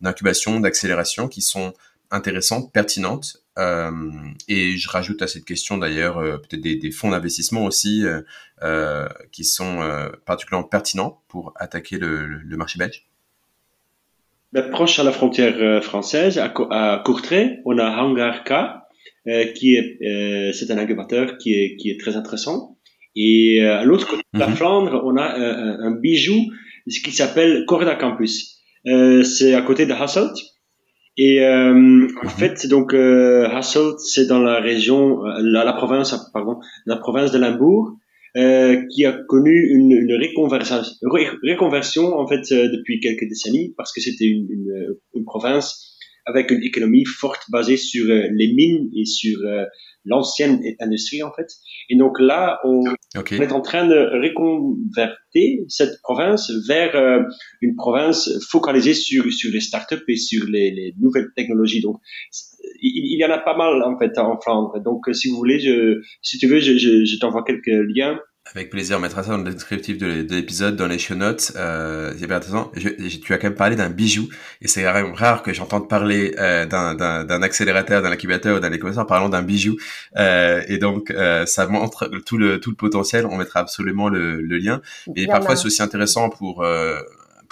d'incubation, d'accélération qui sont intéressantes, pertinentes? Euh, et je rajoute à cette question d'ailleurs euh, peut-être des, des, fonds d'investissement aussi euh, qui sont particulièrement pertinents pour attaquer le, le marché belge. Ben, proche à la frontière française, à, à Courtrai, on a Hangar K, qui est c'est un incubateur qui est qui est très intéressant. Et à l'autre côté de la mhm. Flandre, on a un, un bijou ce qui s'appelle Corda Campus. c'est à côté de Hasselt. Et euh, en mhm. fait, donc euh, Hasselt, c'est dans la région, euh, la, la, province, pardon, la province de Limbourg, euh, qui a connu une, une réconversion, réconversion en fait euh, depuis quelques décennies parce que c'était une, une, une, province avec une économie forte basée sur euh, les mines et sur l'ancienne industrie en fait. Et donc là, on, est en train de reconverter cette province vers euh, une province focalisée sur sur les startups et sur les, les nouvelles technologies. Donc il, y en a pas mal en fait en Flandre. Donc si vous voulez, je, si tu veux, je, je, je t'envoie quelques liens avec plaisir, on mettra ça dans le descriptif de l'épisode, dans les show notes. Euh, c'est intéressant. Je, tu as quand même parlé d'un bijou, et c'est rare que j'entende parler euh, d'un accélérateur, d'un incubateur ou d'un écosystème en parlant d'un bijou. Euh, et donc, euh, ça montre tout le tout le potentiel. On mettra absolument le, le lien. Et parfois, c'est aussi intéressant pour euh,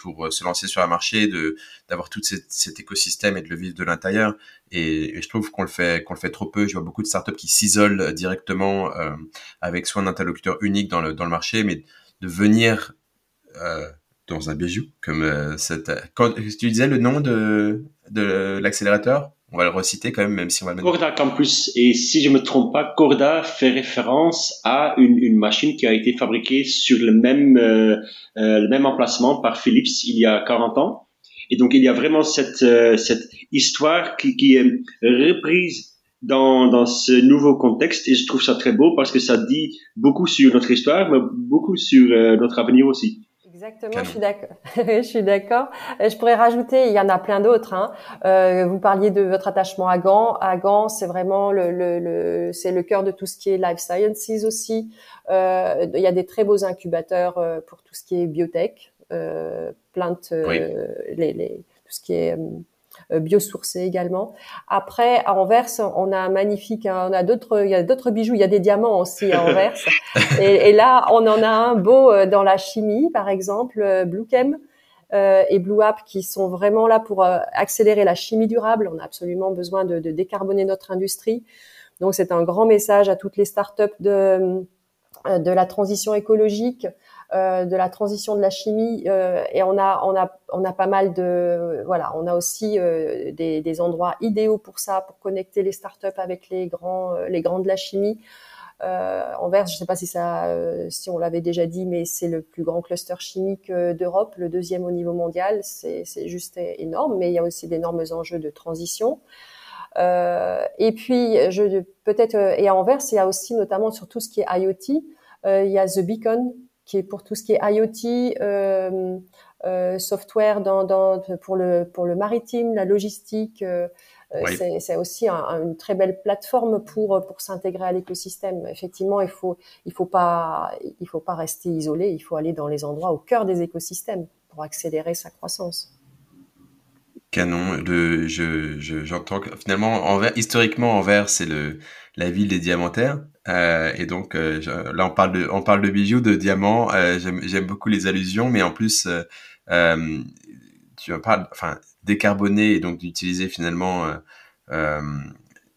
pour euh, se lancer sur un marché, de d'avoir tout cet, écosystème et de le vivre de l'intérieur. Et, je trouve qu'on le fait qu'on le fait trop peu. Je vois beaucoup de startups qui s'isolent directement euh, avec soit un interlocuteur unique dans le dans le marché, mais de venir euh, dans un bijou comme euh, cette. Quand tu disais le nom de de l'accélérateur, on va le reciter quand même, même si on va le mettre. Corda Campus. Et si je me trompe pas, Corda fait référence à une, une machine qui a été fabriquée sur le même, euh, euh, le même emplacement par Philips il y a 40 ans. Et donc, il y a vraiment cette, euh, cette histoire qui, qui est reprise dans, dans ce nouveau contexte. Et je trouve ça très beau parce que ça dit beaucoup sur notre histoire, mais beaucoup sur euh, notre avenir aussi. Exactement, (laughs) je suis d'accord. je suis d'accord. Je pourrais rajouter, il y en a plein d'autres. Hein. Euh, vous parliez de votre attachement à Gand. À Gand, c'est vraiment le, le, le c'est le cœur de tout ce qui est life sciences aussi. Euh, il y a des très beaux incubateurs euh, pour tout ce qui est biotech, euh, plainte, euh, les, les, tout ce qui est euh, biosourcés également. Après, à Anvers, on a un magnifique, hein, on a d'autres, il y a d'autres bijoux, il y a des diamants aussi à Anvers. (laughs) et, et, là, on en a un beau euh, dans la chimie, par exemple, euh, Bluechem. Euh, et Blue App qui sont vraiment là pour accélérer la chimie durable. On a absolument besoin de, de décarboner notre industrie. Donc c'est un grand message à toutes les startups de, de la transition écologique. Euh, de la transition de la chimie euh, et on a on a on a pas mal de voilà on a aussi euh, des, des, endroits idéaux pour ça pour connecter les startups avec les grands les grands de la chimie euh, Anvers, je sais pas si ça, si on l'avait déjà dit, mais c'est le plus grand cluster chimique d'Europe, le deuxième au niveau mondial. C'est juste énorme, mais il y a aussi d'énormes enjeux de transition. Euh, et puis, je peut-être et à Anvers, il y a aussi notamment sur tout ce qui est IoT, il y a The Beacon qui est pour tout ce qui est IoT, euh, euh, software dans, dans, pour le pour le maritime, la logistique. Euh, euh C'est aussi un, une très belle plateforme pour pour s'intégrer à l'écosystème. Effectivement, il faut il faut pas il faut pas rester isolé. Il faut aller dans les endroits au cœur des écosystèmes pour accélérer sa croissance canon. De, je, j'entends que finalement, Anvers, historiquement, Anvers, c'est le la ville des diamantaires. Euh, et donc euh, là, on parle de, on de bijoux, de diamants. Euh, j'aime, beaucoup les allusions, mais en plus, tu parles, enfin, décarboner et donc d'utiliser finalement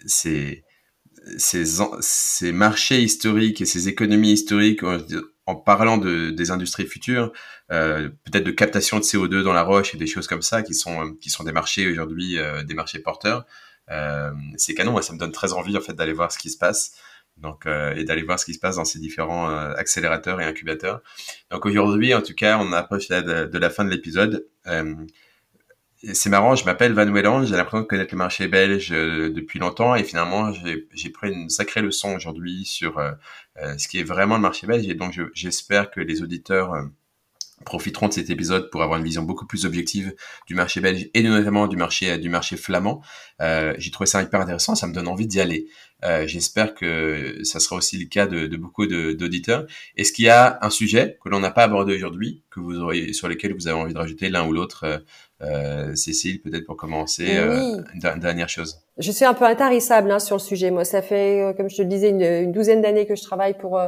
ces, marchés historiques et ces économies historiques en parlant de, des industries futures, peut-être de captation de CO2 dans la roche et des choses comme ça qui sont qui sont des marchés aujourd'hui, des marchés porteurs. C'est canon, moi ça me donne très envie en fait d'aller voir ce qui se passe. Donc euh, et d'aller voir ce qui se passe dans ces différents euh, accélérateurs et incubateurs. Donc aujourd'hui, en tout cas, on approche de, la fin de l'épisode c'est marrant, je m'appelle Van Welland, j'ai l'impression de connaître le marché belge euh, depuis longtemps et finalement j'ai pris une sacrée leçon aujourd'hui sur euh, euh, ce qui est vraiment le marché belge et donc j'espère que les auditeurs profiteront de cet épisode pour avoir une vision beaucoup plus objective du marché belge et notamment du marché du marché flamand. Euh, J'ai trouvé ça hyper intéressant, ça me donne envie d'y aller. Euh, J'espère que ça sera aussi le cas de, de beaucoup d'auditeurs. Est-ce qu'il y a un sujet que l'on n'a pas abordé aujourd'hui, que vous auriez sur lequel vous avez envie de rajouter l'un ou l'autre? Cécile, peut-être pour commencer, une, dernière chose. Je suis un peu intarissable hein, sur le sujet. Moi, ça fait, comme je te le disais, une, une douzaine d'années que je travaille pour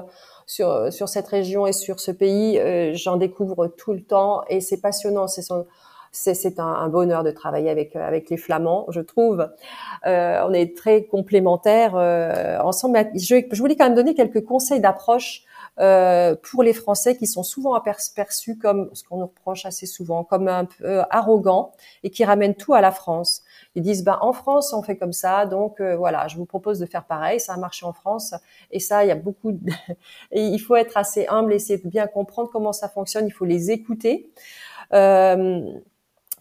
sur sur cette région et sur ce pays. J'en découvre tout le temps et c'est passionnant. C'est son c'est un, un, bonheur de travailler avec euh, avec les Flamands, je trouve. Euh, on est très complémentaires euh, ensemble. Je, je, voulais quand même donner quelques conseils d'approche euh, pour les Français qui sont souvent aperçus comme ce qu'on nous reproche assez souvent, comme un peu arrogants et qui ramènent tout à la France. Ils disent ben en France on fait comme ça, donc euh, voilà, je vous propose de faire pareil. Ça a marché en France et ça il y a beaucoup. De... (laughs) il faut être assez humble, essayer de bien comprendre comment ça fonctionne. Il faut les écouter. Euh,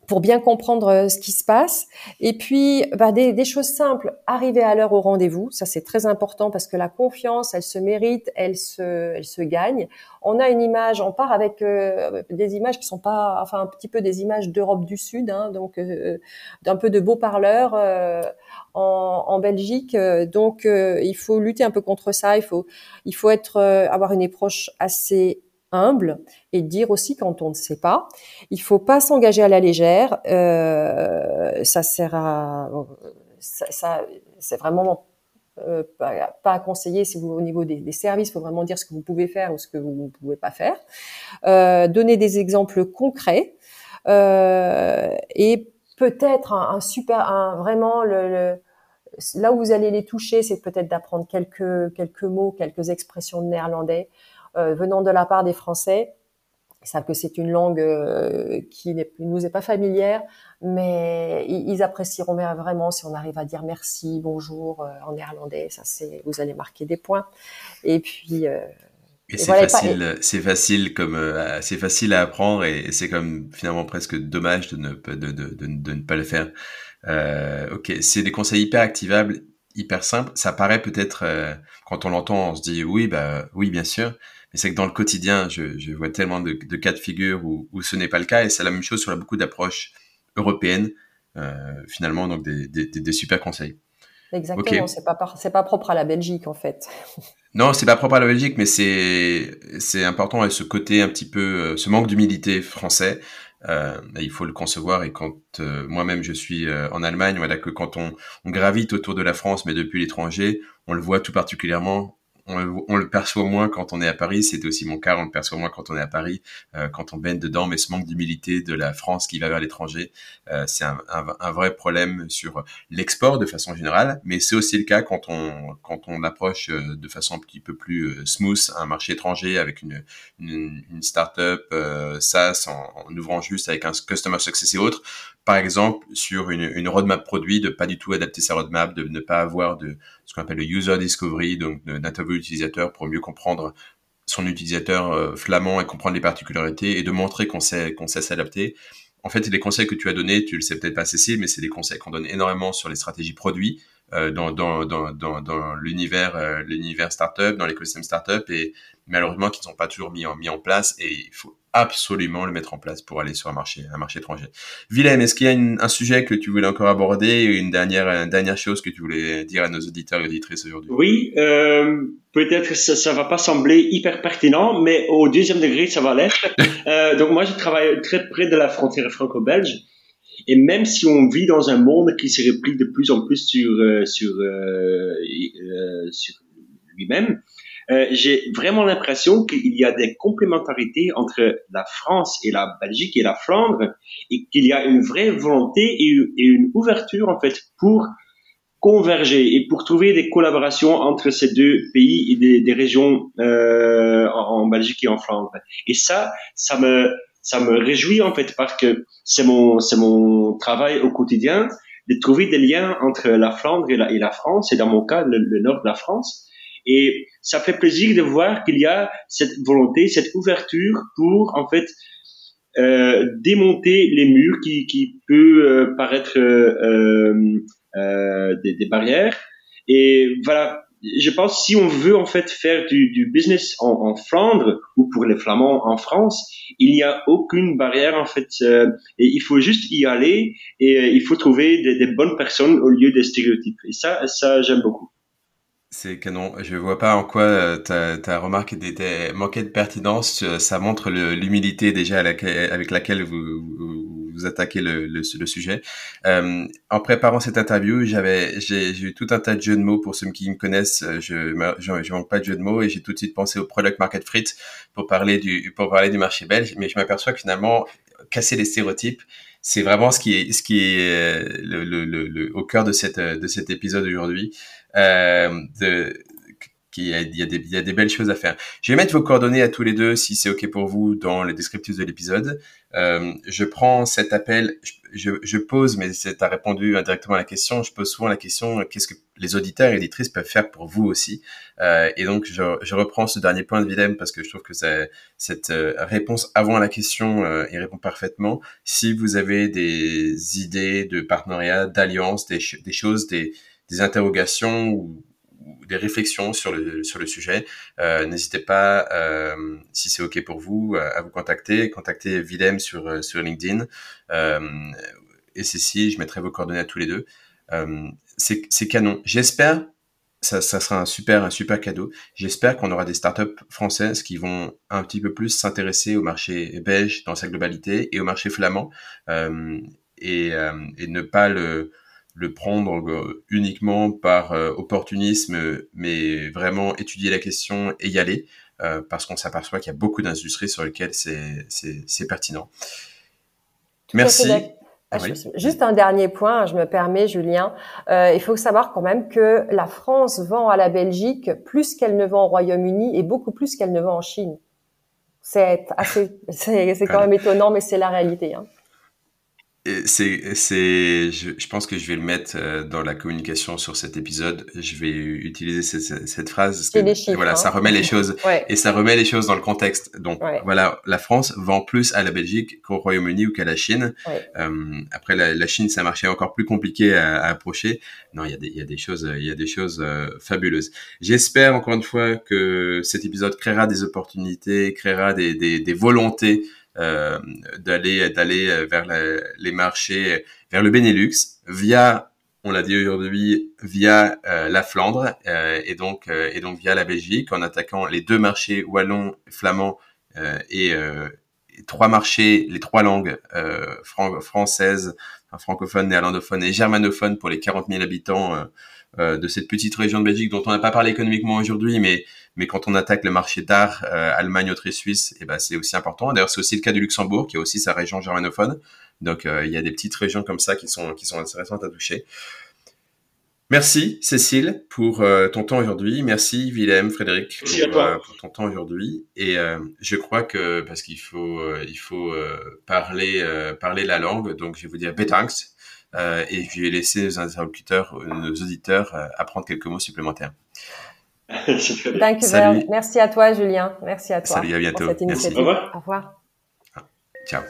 pour bien comprendre euh, ce qui se passe. Et puis, bah, des, des, choses simples, arriver à l'heure au rendez-vous, ça c'est très important parce que la confiance, elle se mérite, elle se, elle se gagne. On a une image, on part avec euh, des images qui sont pas, enfin un petit peu des images d'Europe du Sud, hein, donc euh, d'un peu de beaux parleurs en, en, Belgique. donc, il faut lutter un peu contre ça. Il faut, il faut être, avoir une approche assez humble et dire aussi quand on ne sait pas. Il faut pas s'engager à la légère. Euh, ça sert à ça, ça c'est vraiment euh, pas, pas, à conseiller si vous au niveau des, services, il faut vraiment dire ce que vous pouvez faire ou ce que vous ne pouvez pas faire. Euh, donner des exemples concrets euh, et peut-être un, super, un, vraiment là où vous allez les toucher, c'est peut-être d'apprendre quelques quelques mots, quelques expressions de néerlandais. Euh, venant de la part des Français. Ils savent que c'est une langue euh, qui ne nous est pas familière, mais ils, apprécieront vraiment si on arrive à dire merci, bonjour euh, en néerlandais. Ça, c'est vous allez marquer des points. Et puis et c'est facile, c'est facile comme c'est facile à apprendre et, c'est comme finalement presque dommage de ne de, de, de, ne pas le faire. Euh, ok, c'est des conseils hyper activables, hyper simples. Ça paraît peut-être quand on l'entend, on se dit oui bah oui bien sûr, et c'est que dans le quotidien, je, je vois tellement de, de, cas de figure où, où ce n'est pas le cas. Et c'est la même chose sur beaucoup d'approches européennes, euh, finalement, donc des, des, des, super conseils. Exactement, c'est pas c'est pas propre à la Belgique en fait. (laughs) Non, c'est pas propre à la Belgique, mais c'est c'est important et ce côté un petit peu euh, ce manque d'humilité français, euh, il faut le concevoir. Et quand euh, moi-même je suis euh, en Allemagne, voilà que quand on, on gravite autour de la France, mais depuis l'étranger, on le voit tout particulièrement on, le perçoit moins quand on est à Paris. C'était aussi mon cas, on le perçoit moins quand on est à Paris, euh, quand on baigne dedans. Mais ce manque d'humilité de la France qui va vers l'étranger, euh, c'est un, un, vrai problème sur l'export de façon générale. Mais c'est aussi le cas quand on quand on approche euh, de façon un petit peu plus smooth un marché étranger avec une une, une start-up SaaS en, en, ouvrant juste avec un customer success et autres. Par exemple, sur une, roadmap produit, de pas du tout adapter sa roadmap, de ne pas avoir de ce qu'on appelle le user discovery, donc d'interview utilisateur pour mieux comprendre son utilisateur euh, flamand et comprendre les particularités et de montrer qu'on sait qu'on sait s'adapter. En fait, les conseils que tu as donnés, tu le sais peut-être pas Cécile, mais c'est des conseils qu'on donne énormément sur les stratégies produits euh, dans, l'univers euh, l'univers startup, dans l'écosystème startup et malheureusement qui ne sont pas toujours mis en, mis en place et il faut absolument le mettre en place pour aller sur un marché, un marché étranger. Willem, est-ce qu'il y a un sujet que tu voulais encore aborder, une dernière, une dernière chose que tu voulais dire à nos auditeurs et auditrices aujourd'hui? Oui, euh, peut-être ça, ça va pas sembler hyper pertinent, mais au deuxième degré, ça va l'être. (laughs) euh, donc moi, je travaille très près de la frontière franco-belge. Et même si on vit dans un monde qui se replie de plus en plus sur sur euh, sur lui-même, euh, j'ai vraiment l'impression qu'il y a des complémentarités entre la France et la Belgique et la Flandre et qu'il y a une vraie volonté et, une ouverture en fait pour converger et pour trouver des collaborations entre ces deux pays et des, régions euh, en, Belgique et en Flandre. Et ça, ça me ça me réjouit en fait parce que c'est mon c'est mon travail au quotidien de trouver des liens entre la Flandre et la, France et dans mon cas le nord de la France et ça fait plaisir de voir qu'il y a cette volonté, cette ouverture pour en fait euh, démonter les murs qui, qui peut euh, paraître euh, euh, des, des, barrières. Et voilà, je pense si on veut en fait faire du, du business en, en, Flandre ou pour les Flamands en France, il n'y a aucune barrière en fait. Euh, et il faut juste y aller et il faut trouver des, des bonnes personnes au lieu des stéréotypes. Et ça, ça j'aime beaucoup. C'est canon. Je vois pas en quoi euh, ta, ta remarque était manquée de pertinence. Ça montre l'humilité déjà avec laquelle vous, vous, attaquez le, le, sujet. Euh, en préparant cette interview, j'avais, j'ai, eu tout un tas de jeux de mots pour ceux qui me connaissent. Je, je, je manque pas de jeux de mots et j'ai tout de suite pensé au product market fit pour parler du, pour parler du marché belge. Mais je m'aperçois que finalement, casser les stéréotypes, c'est vraiment ce qui est, ce qui est euh, le, le, le, au cœur de cette, de cet épisode aujourd'hui. Euh, de, il y, a, il, des, il y a des belles choses à faire. Je vais mettre vos coordonnées à tous les deux, si c'est OK pour vous, dans les descriptifs de l'épisode. Euh, je prends cet appel, je, je pose, mais tu as répondu indirectement à la question, je pose souvent la question, qu'est-ce que les auditeurs et éditrices peuvent faire pour vous aussi? Euh, Et donc, je, je, reprends ce dernier point de Videm parce que je trouve que cette euh, réponse avant la question euh, y répond parfaitement. Si vous avez des idées de partenariat, d'alliance, des choses, des, des interrogations ou des réflexions sur le, sur le sujet, euh, n'hésitez pas, euh, si c'est OK pour vous, à vous contacter. Contactez Willem sur, euh, sur LinkedIn. et Cécile, je mettrai vos coordonnées à tous les deux. c'est canon. J'espère ça, ça, sera un super, un super cadeau. J'espère qu'on aura des startups françaises qui vont un petit peu plus s'intéresser au marché belge dans sa globalité et au marché flamand euh, et, et, ne pas le, le prendre euh, uniquement par euh, opportunisme, mais vraiment étudier la question et y aller, euh, parce qu'on s'aperçoit qu'il y a beaucoup d'industries sur lesquelles c'est pertinent. Merci. Ah, juste un dernier point, je me permets, Julien. il faut savoir quand même que la France vend à la Belgique plus qu'elle ne vend au Royaume-Uni et beaucoup plus qu'elle ne vend en Chine. C'est assez, c'est quand même étonnant, mais c'est la réalité. Hein c'est, c'est, je, je, pense que je vais le mettre euh, dans la communication sur cet épisode. Je vais utiliser cette, cette phrase parce que voilà, ça hein. remet les (laughs) choses et ça remet les choses dans le contexte. Donc voilà, la France vend plus à la Belgique qu'au Royaume-Uni ou qu'à la Chine. Euh, après, la, la, Chine, c'est un marché encore plus compliqué à, à, approcher. Non, il y a des, il y a des choses, il y a des choses euh, fabuleuses. J'espère encore une fois que cet épisode créera des opportunités, créera des, des, des volontés d'aller d'aller vers les marchés, vers le Benelux via on l'a dit aujourd'hui via euh, la Flandre euh, et donc et donc via la Belgique en attaquant les deux marchés wallons, flamands et, trois marchés, les trois langues françaises, francophones, néerlandophones et germanophones pour les 40 000 habitants de cette petite région de Belgique dont on n'a pas parlé économiquement aujourd'hui, mais mais quand on attaque le marché d'art, euh, Allemagne, Autriche, Suisse, et eh ben c'est aussi important. D'ailleurs, c'est aussi le cas du Luxembourg, qui a aussi sa région germanophone. Donc, euh, il y a des petites régions comme ça qui sont qui sont intéressantes à toucher. Merci Cécile pour euh, ton temps aujourd'hui. Merci Willem, Frédéric pour, pour, ton temps aujourd'hui. Et je crois que parce qu'il faut il faut parler parler la langue, donc je vais vous dire bedankt et je vais laisser nos interlocuteurs, nos auditeurs apprendre quelques mots supplémentaires. (laughs) Merci à toi, Julien. Merci à toi. Salut, à bientôt. Merci. Au revoir. Au revoir. Ah, ciao.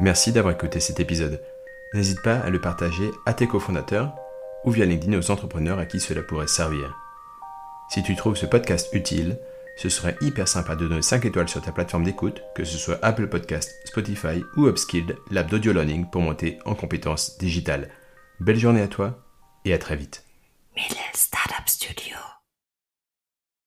Merci d'avoir écouté cet épisode. N'hésite pas à le partager à tes cofondateurs ou via LinkedIn aux entrepreneurs à qui cela pourrait servir. Si tu trouves ce podcast utile, ce serait hyper sympa de donner 5 étoiles sur ta plateforme d'écoute, que ce soit Apple Podcast, Spotify ou Upskilled, l'app d'audio learning pour monter en compétences digitales. Belle journée à toi et à très vite. Mele Startup Studio.